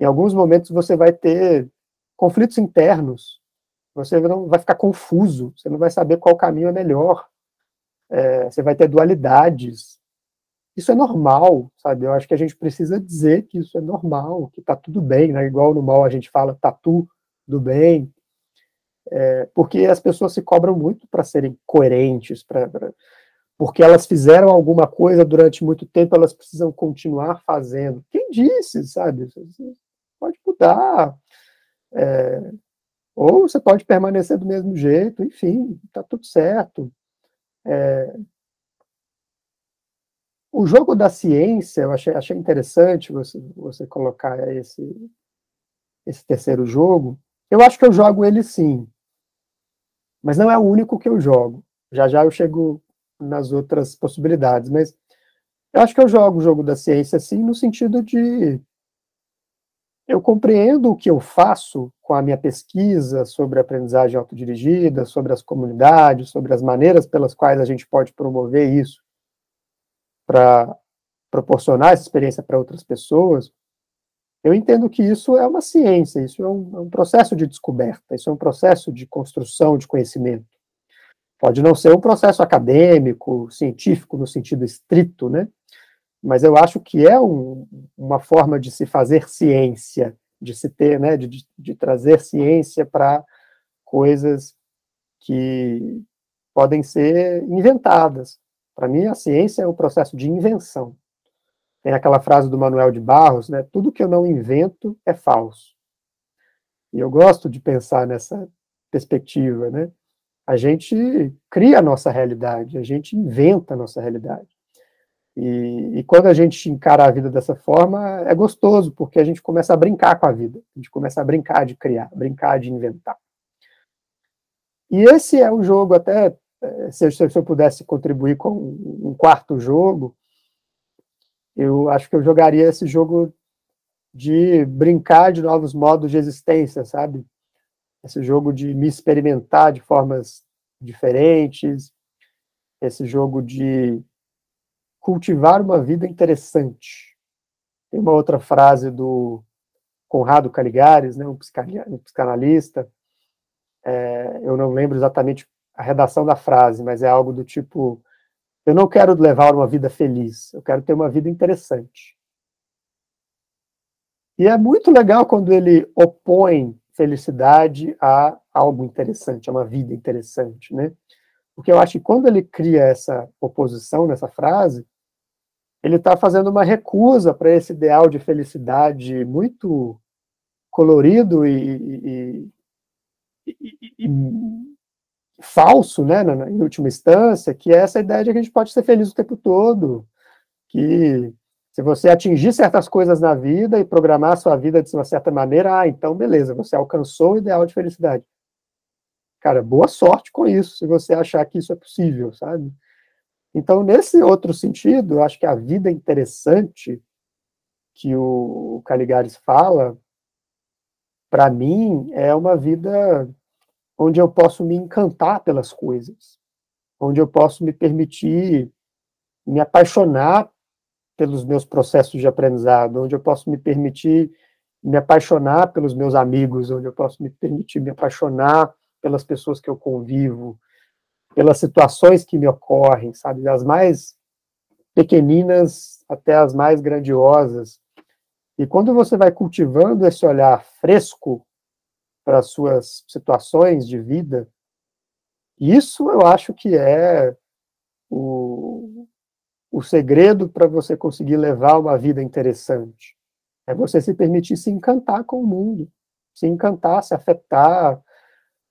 em alguns momentos você vai ter conflitos internos, você não vai ficar confuso, você não vai saber qual caminho é melhor, é, você vai ter dualidades. Isso é normal, sabe? Eu acho que a gente precisa dizer que isso é normal, que tá tudo bem, né? Igual no mal a gente fala, tá tudo bem, é, porque as pessoas se cobram muito para serem coerentes, pra, pra, porque elas fizeram alguma coisa durante muito tempo, elas precisam continuar fazendo. Quem disse, sabe? Pode mudar. É, ou você pode permanecer do mesmo jeito, enfim, está tudo certo. É, o jogo da ciência, eu achei, achei interessante você, você colocar esse, esse terceiro jogo. Eu acho que eu jogo ele sim, mas não é o único que eu jogo. Já já eu chego nas outras possibilidades, mas eu acho que eu jogo o jogo da ciência sim, no sentido de eu compreendo o que eu faço com a minha pesquisa sobre aprendizagem autodirigida, sobre as comunidades, sobre as maneiras pelas quais a gente pode promover isso para proporcionar essa experiência para outras pessoas. Eu entendo que isso é uma ciência, isso é um, é um processo de descoberta, isso é um processo de construção de conhecimento. Pode não ser um processo acadêmico, científico no sentido estrito, né? mas eu acho que é um, uma forma de se fazer ciência, de se ter, né, de, de trazer ciência para coisas que podem ser inventadas. Para mim, a ciência é um processo de invenção. Tem aquela frase do Manuel de Barros, né? Tudo que eu não invento é falso. E eu gosto de pensar nessa perspectiva, né? A gente cria a nossa realidade, a gente inventa a nossa realidade. E, e, quando a gente encara a vida dessa forma, é gostoso, porque a gente começa a brincar com a vida, a gente começa a brincar de criar, brincar de inventar. E esse é o jogo, até eh, se, se eu pudesse contribuir com um quarto jogo, eu acho que eu jogaria esse jogo de brincar de novos modos de existência, sabe? Esse jogo de me experimentar de formas diferentes, esse jogo de cultivar uma vida interessante. Tem uma outra frase do Conrado Caligares, né, um psicanalista, é, eu não lembro exatamente a redação da frase, mas é algo do tipo: eu não quero levar uma vida feliz, eu quero ter uma vida interessante. E é muito legal quando ele opõe felicidade a algo interessante, a uma vida interessante, né? Porque eu acho que quando ele cria essa oposição nessa frase, ele está fazendo uma recusa para esse ideal de felicidade muito colorido e, e, e, e falso, né, na, em última instância, que é essa ideia de que a gente pode ser feliz o tempo todo, que se você atingir certas coisas na vida e programar a sua vida de uma certa maneira, ah, então beleza, você alcançou o ideal de felicidade. Cara, boa sorte com isso, se você achar que isso é possível, sabe? Então, nesse outro sentido, eu acho que a vida interessante que o Caligares fala, para mim, é uma vida onde eu posso me encantar pelas coisas, onde eu posso me permitir me apaixonar pelos meus processos de aprendizado, onde eu posso me permitir me apaixonar pelos meus amigos, onde eu posso me permitir me apaixonar pelas pessoas que eu convivo, pelas situações que me ocorrem, sabe, das mais pequeninas até as mais grandiosas. E quando você vai cultivando esse olhar fresco para as suas situações de vida, isso eu acho que é o, o segredo para você conseguir levar uma vida interessante. É você se permitir se encantar com o mundo, se encantar, se afetar,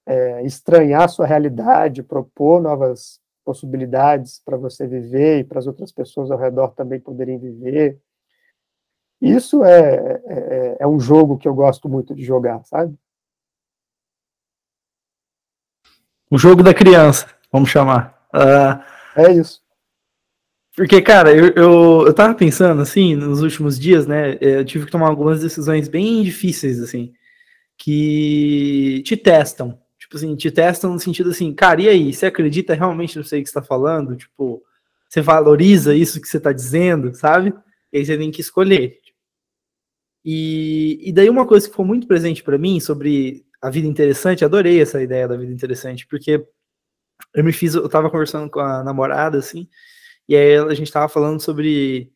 é, estranhar sua realidade, propor novas possibilidades para você viver e para as outras pessoas ao redor também poderem viver. Isso é, é, é um jogo que eu gosto muito de jogar, sabe? O jogo da criança, vamos chamar. Uh, é isso. Porque, cara, eu, eu, eu tava pensando, assim, nos últimos dias, né? Eu tive que tomar algumas decisões bem difíceis, assim, que te testam. Tipo assim, te testam no sentido assim, cara, e aí? Você acredita realmente no que você está falando? Tipo, você valoriza isso que você está dizendo, sabe? E aí você tem que escolher. E, e daí uma coisa que foi muito presente para mim sobre a vida interessante, adorei essa ideia da vida interessante, porque eu me fiz, eu tava conversando com a namorada, assim, e aí a gente tava falando sobre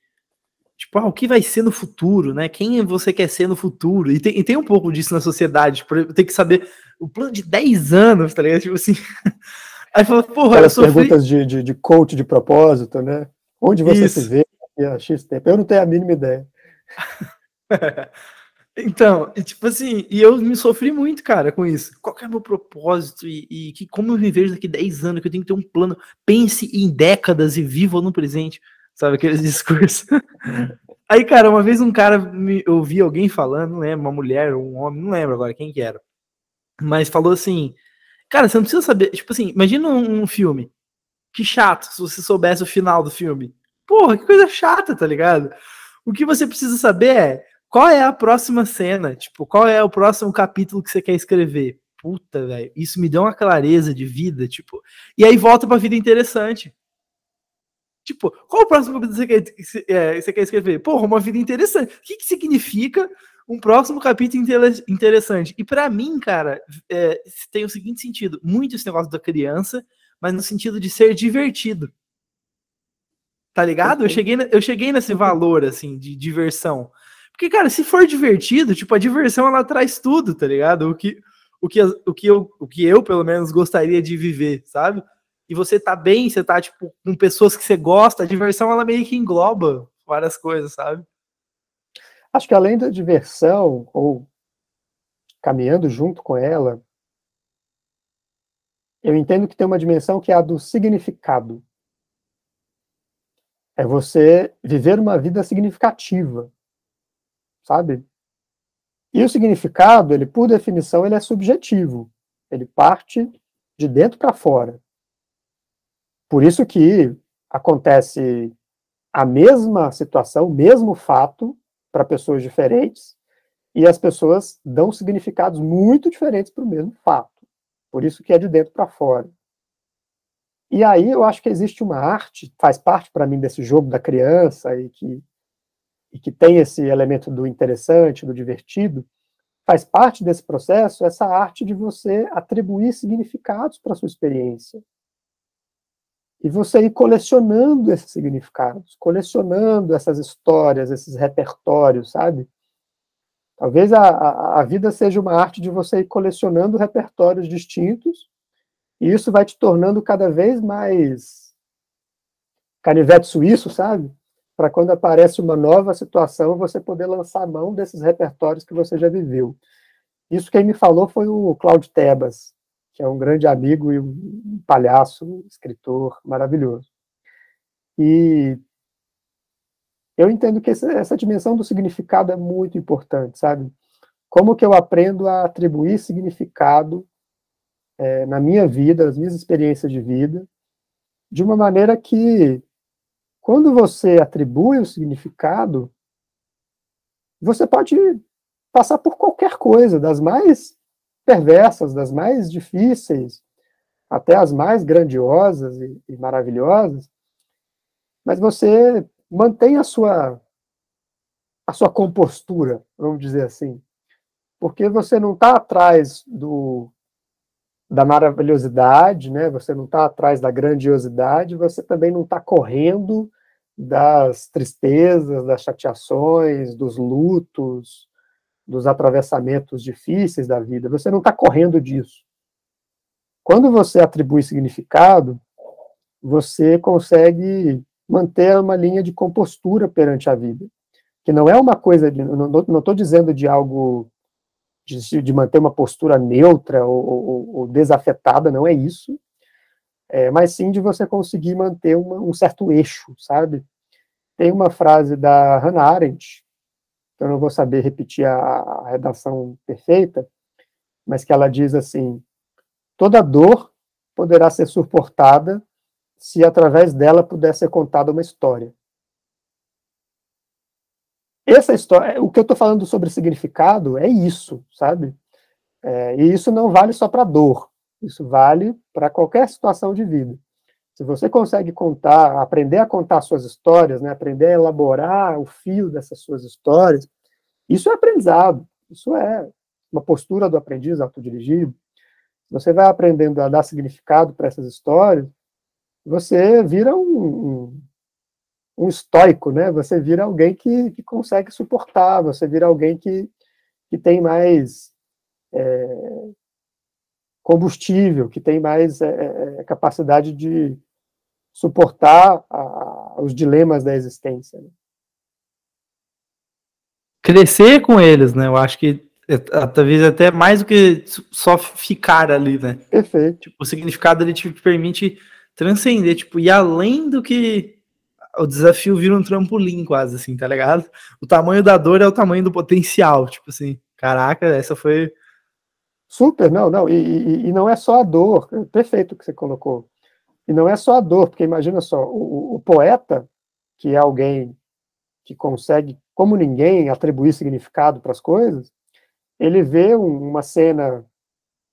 Tipo, ah, o que vai ser no futuro, né? Quem você quer ser no futuro? E tem, e tem um pouco disso na sociedade. Tipo, tem que saber o plano de 10 anos, tá ligado? Tipo assim. Aí fala, porra, Aquelas sofri... perguntas de, de, de, coach de propósito, né? Onde você Isso. se vê a X tempo? Eu não tenho a mínima ideia. então, tipo assim, e eu me sofri muito, cara, com isso. Qual é o meu propósito e, e que, como eu me vejo daqui 10 anos, que eu tenho que ter um plano. Pense em décadas e viva no presente. Sabe aqueles discursos? Aí, cara, uma vez um cara me ouvi alguém falando, não lembro, uma mulher, um homem, não lembro agora quem que era. Mas falou assim: Cara, você não precisa saber. Tipo assim, imagina um, um filme. Que chato se você soubesse o final do filme. Porra, que coisa chata, tá ligado? O que você precisa saber é qual é a próxima cena, tipo, qual é o próximo capítulo que você quer escrever. Puta, velho, isso me deu uma clareza de vida, tipo. E aí volta pra vida interessante. Tipo, qual o próximo capítulo que você quer, é, você quer escrever? Porra, uma vida interessante. O que, que significa um próximo capítulo interessante? E para mim, cara, é, tem o seguinte sentido: muito esse negócio da criança, mas no sentido de ser divertido. Tá ligado? Eu cheguei, eu cheguei nesse valor, assim, de diversão. Porque, cara, se for divertido, tipo, a diversão ela traz tudo, tá ligado? O que, o que, o que, eu, o que eu, pelo menos, gostaria de viver, sabe? E você tá bem, você tá, tipo, com pessoas que você gosta, a diversão, ela meio que engloba várias coisas, sabe? Acho que além da diversão, ou caminhando junto com ela, eu entendo que tem uma dimensão que é a do significado. É você viver uma vida significativa, sabe? E o significado, ele por definição, ele é subjetivo. Ele parte de dentro para fora. Por isso que acontece a mesma situação, o mesmo fato para pessoas diferentes, e as pessoas dão significados muito diferentes para o mesmo fato. Por isso que é de dentro para fora. E aí eu acho que existe uma arte, faz parte para mim desse jogo da criança e que, e que tem esse elemento do interessante, do divertido, faz parte desse processo essa arte de você atribuir significados para sua experiência. E você ir colecionando esses significados, colecionando essas histórias, esses repertórios, sabe? Talvez a, a, a vida seja uma arte de você ir colecionando repertórios distintos, e isso vai te tornando cada vez mais canivete suíço, sabe? Para quando aparece uma nova situação, você poder lançar mão desses repertórios que você já viveu. Isso quem me falou foi o Claudio Tebas, que é um grande amigo e um palhaço, um escritor maravilhoso. E eu entendo que essa dimensão do significado é muito importante, sabe? Como que eu aprendo a atribuir significado é, na minha vida, nas minhas experiências de vida, de uma maneira que, quando você atribui o significado, você pode passar por qualquer coisa, das mais perversas, das mais difíceis, até as mais grandiosas e, e maravilhosas, mas você mantém a sua a sua compostura, vamos dizer assim, porque você não está atrás do da maravilhosidade, né? Você não está atrás da grandiosidade, você também não está correndo das tristezas, das chateações, dos lutos, dos atravessamentos difíceis da vida. Você não está correndo disso. Quando você atribui significado, você consegue manter uma linha de compostura perante a vida, que não é uma coisa, de, não estou dizendo de algo de, de, manter uma postura neutra ou, ou, ou desafetada, não é isso, é, mas sim de você conseguir manter uma, um certo eixo, sabe? Tem uma frase da Hannah Arendt, que eu não vou saber repetir a, a redação perfeita, mas que ela diz assim: toda dor poderá ser suportada se através dela puder ser contada uma história. Essa história, o que eu estou falando sobre significado é isso, sabe? É, e isso não vale só para dor, isso vale para qualquer situação de vida. Se você consegue contar, aprender a contar suas histórias, né, aprender a elaborar o fio dessas suas histórias, isso é aprendizado, isso é uma postura do aprendiz autodirigido. Você vai aprendendo a dar significado para essas histórias, você vira um, um, um estoico, né? Você vira alguém que, que consegue suportar, você vira alguém que, que tem mais é, combustível, que tem mais é, é capacidade de suportar a, os dilemas da existência. Né? Crescer com eles, né? Eu acho que é, talvez até mais do que só ficar ali, né? Perfeito. Tipo, o significado ele te permite transcender, tipo, e além do que o desafio vira um trampolim quase, assim, tá ligado? O tamanho da dor é o tamanho do potencial, tipo assim, caraca, essa foi... Super, não, não, e, e, e não é só a dor, é perfeito o que você colocou, e não é só a dor, porque imagina só, o, o poeta, que é alguém que consegue, como ninguém, atribuir significado para as coisas, ele vê um, uma cena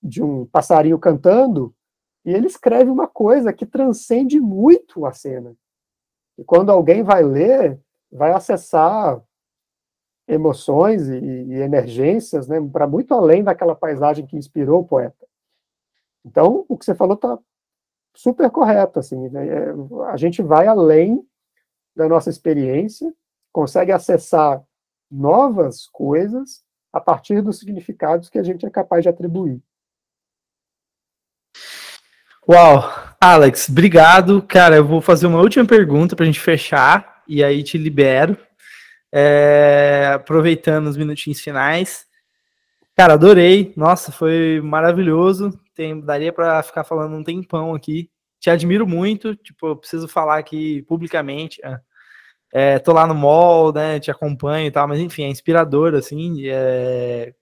de um passarinho cantando e ele escreve uma coisa que transcende muito a cena. E quando alguém vai ler, vai acessar emoções e, e emergências né, para muito além daquela paisagem que inspirou o poeta. Então, o que você falou está super correto. Assim, né, é, a gente vai além da nossa experiência, consegue acessar novas coisas a partir dos significados que a gente é capaz de atribuir. Uau, Alex, obrigado. Cara, eu vou fazer uma última pergunta para a gente fechar e aí te libero. É, aproveitando os minutinhos finais. Cara, adorei. Nossa, foi maravilhoso. Tem, daria para ficar falando um tempão aqui. Te admiro muito. Tipo, eu preciso falar aqui publicamente. É, é tô lá no mall, né? Te acompanho e tal, mas enfim, é inspirador, assim. É,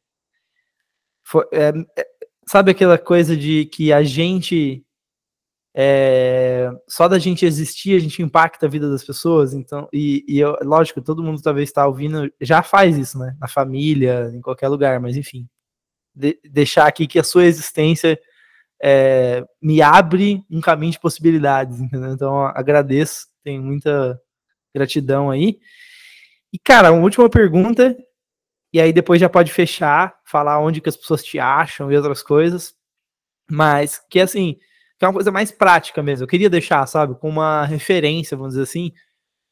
foi, é, é sabe aquela coisa de que a gente é, só da gente existir, a gente impacta a vida das pessoas, então, e, e eu, lógico, todo mundo talvez está ouvindo, já faz isso, né, na família, em qualquer lugar, mas enfim, de, deixar aqui que a sua existência é, me abre um caminho de possibilidades, entendeu? Então, agradeço, tenho muita gratidão aí. E, cara, uma última pergunta, e aí depois já pode fechar, falar onde que as pessoas te acham e outras coisas, mas que, assim, que é uma coisa mais prática mesmo. Eu queria deixar, sabe, com uma referência, vamos dizer assim.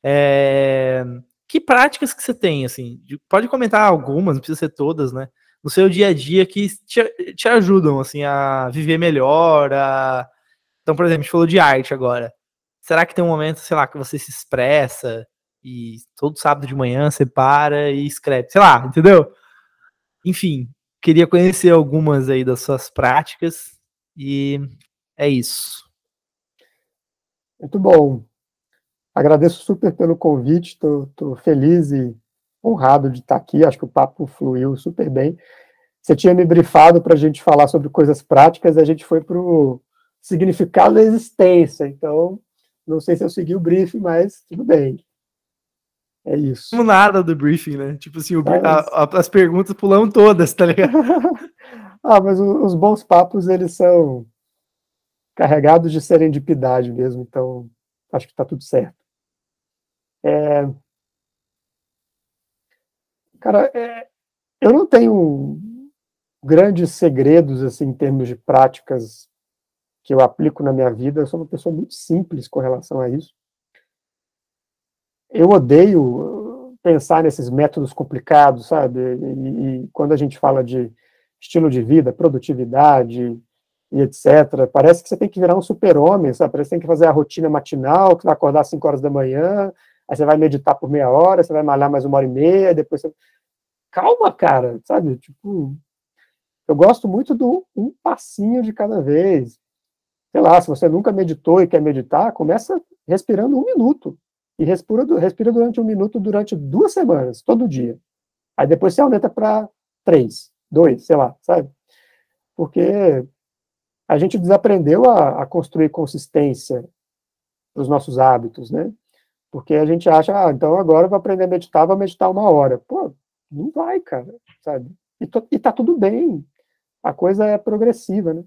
É... Que práticas que você tem, assim? Pode comentar algumas, não precisa ser todas, né? No seu dia a dia que te, te ajudam, assim, a viver melhor, a... Então, por exemplo, a gente falou de arte agora. Será que tem um momento, sei lá, que você se expressa e todo sábado de manhã você para e escreve, sei lá, entendeu? Enfim, queria conhecer algumas aí das suas práticas e é isso. Muito bom. Agradeço super pelo convite, estou feliz e honrado de estar aqui. Acho que o papo fluiu super bem. Você tinha me brifado para a gente falar sobre coisas práticas, a gente foi para o significado da existência. Então, não sei se eu segui o briefing, mas tudo bem. É isso. Não nada do briefing, né? Tipo assim, o, mas... a, a, as perguntas pulam todas, tá ligado? ah, mas os bons papos, eles são carregados de serendipidade mesmo, então acho que está tudo certo. É... Cara, é... eu não tenho grandes segredos assim em termos de práticas que eu aplico na minha vida. Eu sou uma pessoa muito simples com relação a isso. Eu odeio pensar nesses métodos complicados, sabe? E, e quando a gente fala de estilo de vida, produtividade, e etc. Parece que você tem que virar um super-homem, sabe? Parece que tem que fazer a rotina matinal, que vai acordar às 5 horas da manhã, aí você vai meditar por meia hora, você vai malhar mais uma hora e meia, depois você... Calma, cara, sabe? Tipo, eu gosto muito do um passinho de cada vez. Sei lá, se você nunca meditou e quer meditar, começa respirando um minuto. E respira, respira durante um minuto durante duas semanas, todo dia. Aí depois você aumenta para três, dois, sei lá, sabe? Porque a gente desaprendeu a, a construir consistência nos nossos hábitos, né? Porque a gente acha, ah, então agora eu vou aprender a meditar, vou meditar uma hora. Pô, não vai, cara, sabe? E, to, e tá tudo bem. A coisa é progressiva, né?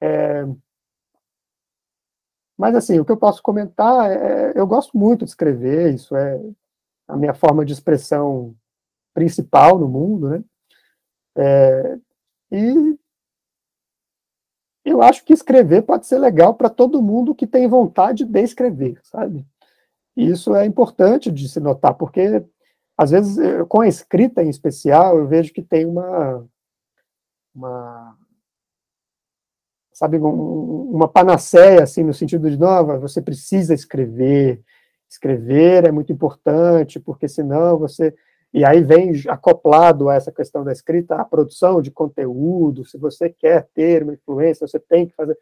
É... Mas, assim, o que eu posso comentar é, eu gosto muito de escrever, isso é a minha forma de expressão principal no mundo, né? É, e eu acho que escrever pode ser legal para todo mundo que tem vontade de escrever, sabe? Isso é importante de se notar, porque às vezes com a escrita em especial eu vejo que tem uma uma sabe uma panaceia assim no sentido de nova você precisa escrever escrever é muito importante porque senão você e aí vem acoplado a essa questão da escrita a produção de conteúdo. Se você quer ter uma influência, você tem que fazer.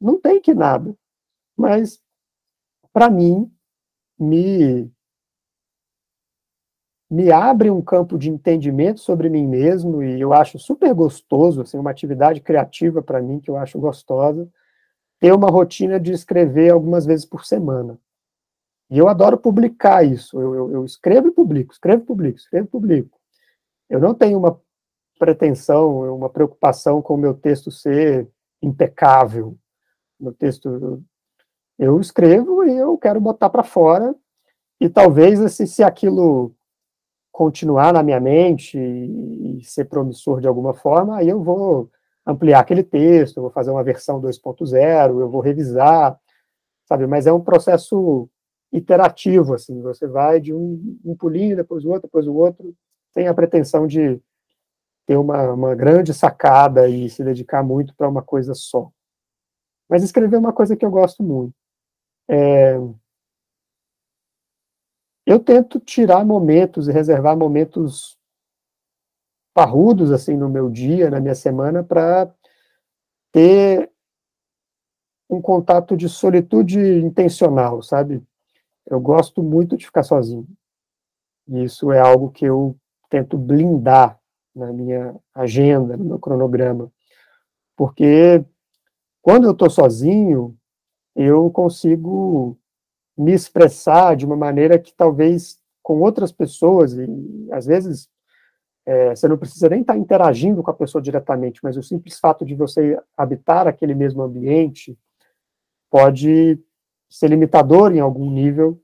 Não tem que nada. Mas, para mim, me, me abre um campo de entendimento sobre mim mesmo e eu acho super gostoso, assim, uma atividade criativa para mim que eu acho gostosa, ter uma rotina de escrever algumas vezes por semana. E eu adoro publicar isso. Eu, eu, eu escrevo e publico, escrevo e publico, escrevo e publico. Eu não tenho uma pretensão, uma preocupação com o meu texto ser impecável. Meu texto eu escrevo e eu quero botar para fora e talvez assim, se aquilo continuar na minha mente e, ser promissor de alguma forma, aí eu vou ampliar aquele texto, eu vou fazer uma versão 2.0, eu vou revisar, sabe? Mas é um processo iterativo, assim, você vai de um, um pulinho, depois o outro, depois o outro, sem a pretensão de ter uma, uma grande sacada e se dedicar muito para uma coisa só. Mas escrever é uma coisa que eu gosto muito. É, eu tento tirar momentos e reservar momentos parrudos assim no meu dia, na minha semana, para ter um contato de solitude intencional, sabe? Eu gosto muito de ficar sozinho. E isso é algo que eu tento blindar na minha agenda, no meu cronograma. Porque quando eu estou sozinho, eu consigo me expressar de uma maneira que talvez com outras pessoas, e às vezes é, você não precisa nem estar interagindo com a pessoa diretamente, mas o simples fato de você habitar aquele mesmo ambiente pode ser limitador em algum nível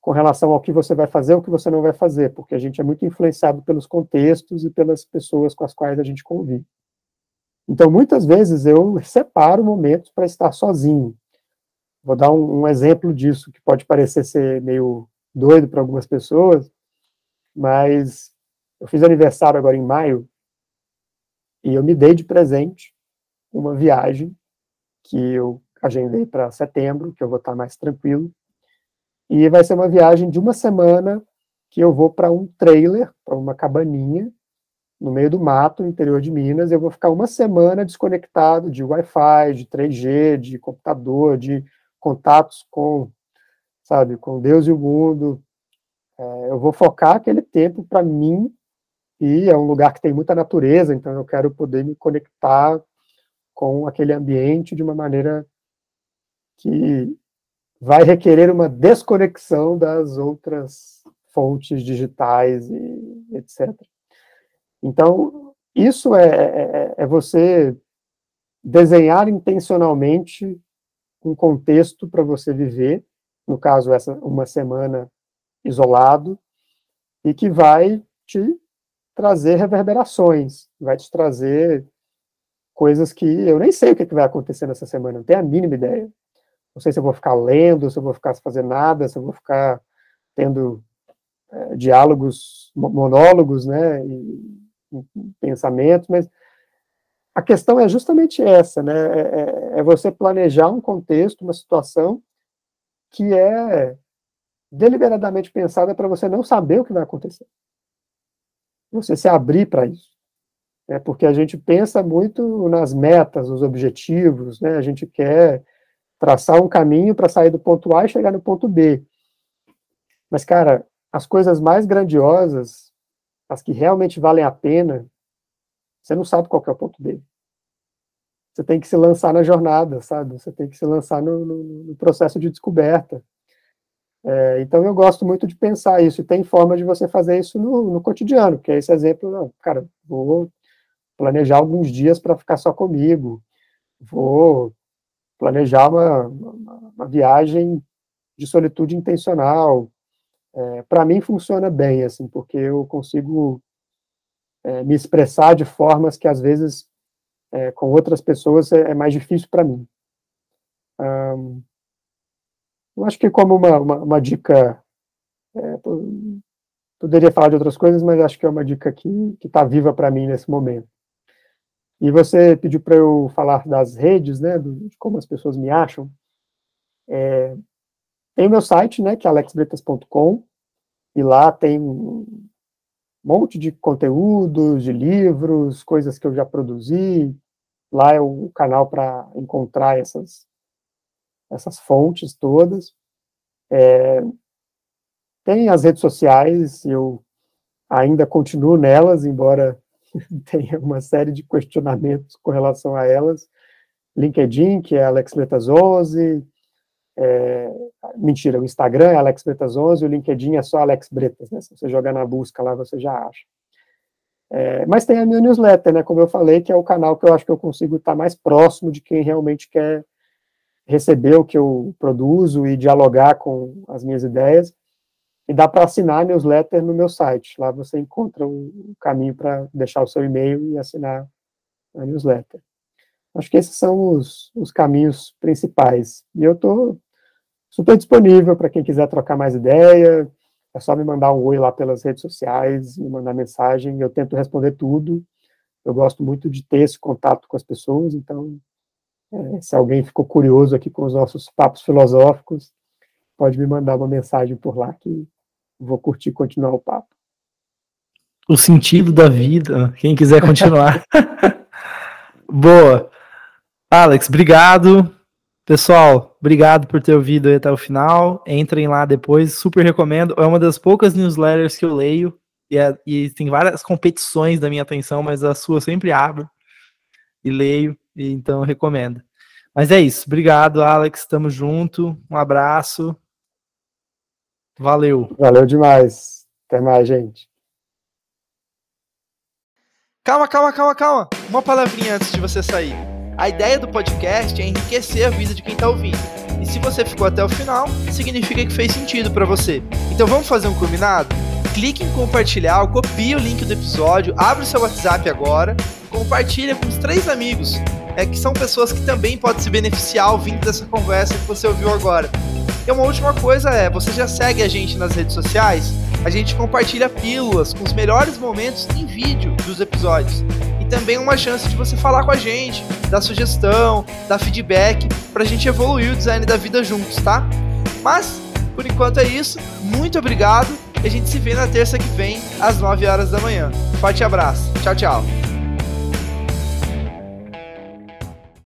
com relação ao que você vai fazer ou o que você não vai fazer, porque a gente é muito influenciado pelos contextos e pelas pessoas com as quais a gente convive. Então, muitas vezes eu separo momentos para estar sozinho. Vou dar um, um, exemplo disso, que pode parecer ser meio doido para algumas pessoas, mas eu fiz aniversário agora em maio e eu me dei de presente uma viagem que eu agendei para setembro, que eu vou estar mais tranquilo. E vai ser uma viagem de uma semana que eu vou para um trailer, para uma cabaninha, no meio do mato, no interior de Minas. Eu vou ficar uma semana desconectado de Wi-Fi, de 3G, de computador, de contatos com, sabe, com Deus e o mundo. É, eu vou focar aquele tempo para mim e é um lugar que tem muita natureza, então eu quero poder me conectar com aquele ambiente de uma maneira que vai requerer uma desconexão das outras fontes digitais e etc. Então, isso é, é, é você desenhar intencionalmente um contexto para você viver, no caso, essa uma semana isolado, e que vai te trazer reverberações, vai te trazer coisas que eu nem sei o que, vai acontecer nessa semana, não tenho a mínima ideia. Não sei se eu vou ficar lendo, se eu vou ficar sem fazer nada, se eu vou ficar tendo é, diálogos, monólogos, né, e, e, pensamentos, mas a questão é justamente essa, né, é, é, é você planejar um contexto, uma situação que é deliberadamente pensada para você não saber o que vai acontecer você se abrir para isso. É porque a gente pensa muito nas metas, nos objetivos, né? A gente quer traçar um caminho para sair do ponto A e chegar no ponto B. Mas, cara, as coisas mais grandiosas, as que realmente valem a pena, você não sabe qual é o ponto B. Você tem que se lançar na jornada, sabe? Você tem que se lançar no, no, no processo de descoberta. É, então eu gosto muito de pensar isso, e tem forma de você fazer isso no, no cotidiano, que é esse exemplo, não, cara, vou planejar alguns dias para ficar só comigo, vou planejar uma, uma, viagem de solitude intencional. É, para mim funciona bem, assim, porque eu consigo é, me expressar de formas que às vezes é, com outras pessoas é, é mais difícil para mim. Eu acho que como uma, uma, uma dica, é, poderia falar de outras coisas, mas acho que é uma dica que está viva para mim nesse momento. E você pediu para eu falar das redes, né, de como as pessoas me acham. É, tem o meu site, né, que é alexbretas.com, e lá tem um monte de conteúdos, de livros, coisas que eu já produzi. Lá é o canal para encontrar essas essas fontes todas. É, tem as redes sociais, eu ainda continuo nelas, embora tenha uma série de questionamentos com relação a elas. LinkedIn, que é Alex 11, é, mentira, o Instagram é Alex Bretas 11, o LinkedIn é só Alex Bretas, né? Se você jogar na busca lá, você já acha. É, mas tem a minha newsletter, né? Como eu falei, que é o canal que eu acho que eu consigo estar mais próximo de quem realmente quer receber o que eu produzo e dialogar com as minhas ideias. E dá para assinar a newsletter no meu site. Lá você encontra o caminho para deixar o seu e-mail e assinar a newsletter. Acho que esses são os, os caminhos principais. E eu estou super disponível para quem quiser trocar mais ideia. É só me mandar um oi lá pelas redes sociais, me mandar mensagem. Eu tento responder tudo. Eu gosto muito de ter esse contato com as pessoas, então É, se alguém ficou curioso aqui com os nossos papos filosóficos, pode me mandar uma mensagem por lá que vou curtir continuar o papo. O sentido da vida, quem quiser continuar. Boa. Alex, obrigado. Pessoal, obrigado por ter ouvido até o final. Entrem lá depois, super recomendo. É uma das poucas newsletters que eu leio e, é, e tem várias competições da minha atenção, mas a sua sempre abro e leio, e então recomendo. Mas é isso. Obrigado, Alex. Tamo junto. Um abraço. Valeu. Valeu demais. Até mais, gente. Calma, calma, calma, calma. Uma palavrinha antes de você sair. A ideia do podcast é enriquecer a vida de quem está ouvindo. E se você ficou até o final, significa que fez sentido para você. Então vamos fazer um combinado? Clique em compartilhar, copie o link do episódio, abre o seu WhatsApp agora, compartilha com os três amigos, é que são pessoas que também podem se beneficiar ouvindo dessa conversa que você ouviu agora. E uma última coisa é, você já segue a gente nas redes sociais? A gente compartilha pílulas com os melhores momentos em vídeo dos episódios também uma chance de você falar com a gente, dar sugestão, dar feedback, para a gente evoluir o design da vida juntos, tá? Mas, por enquanto é isso. Muito obrigado a gente se vê na terça que vem, às 9 horas da manhã. Forte abraço. Tchau, tchau.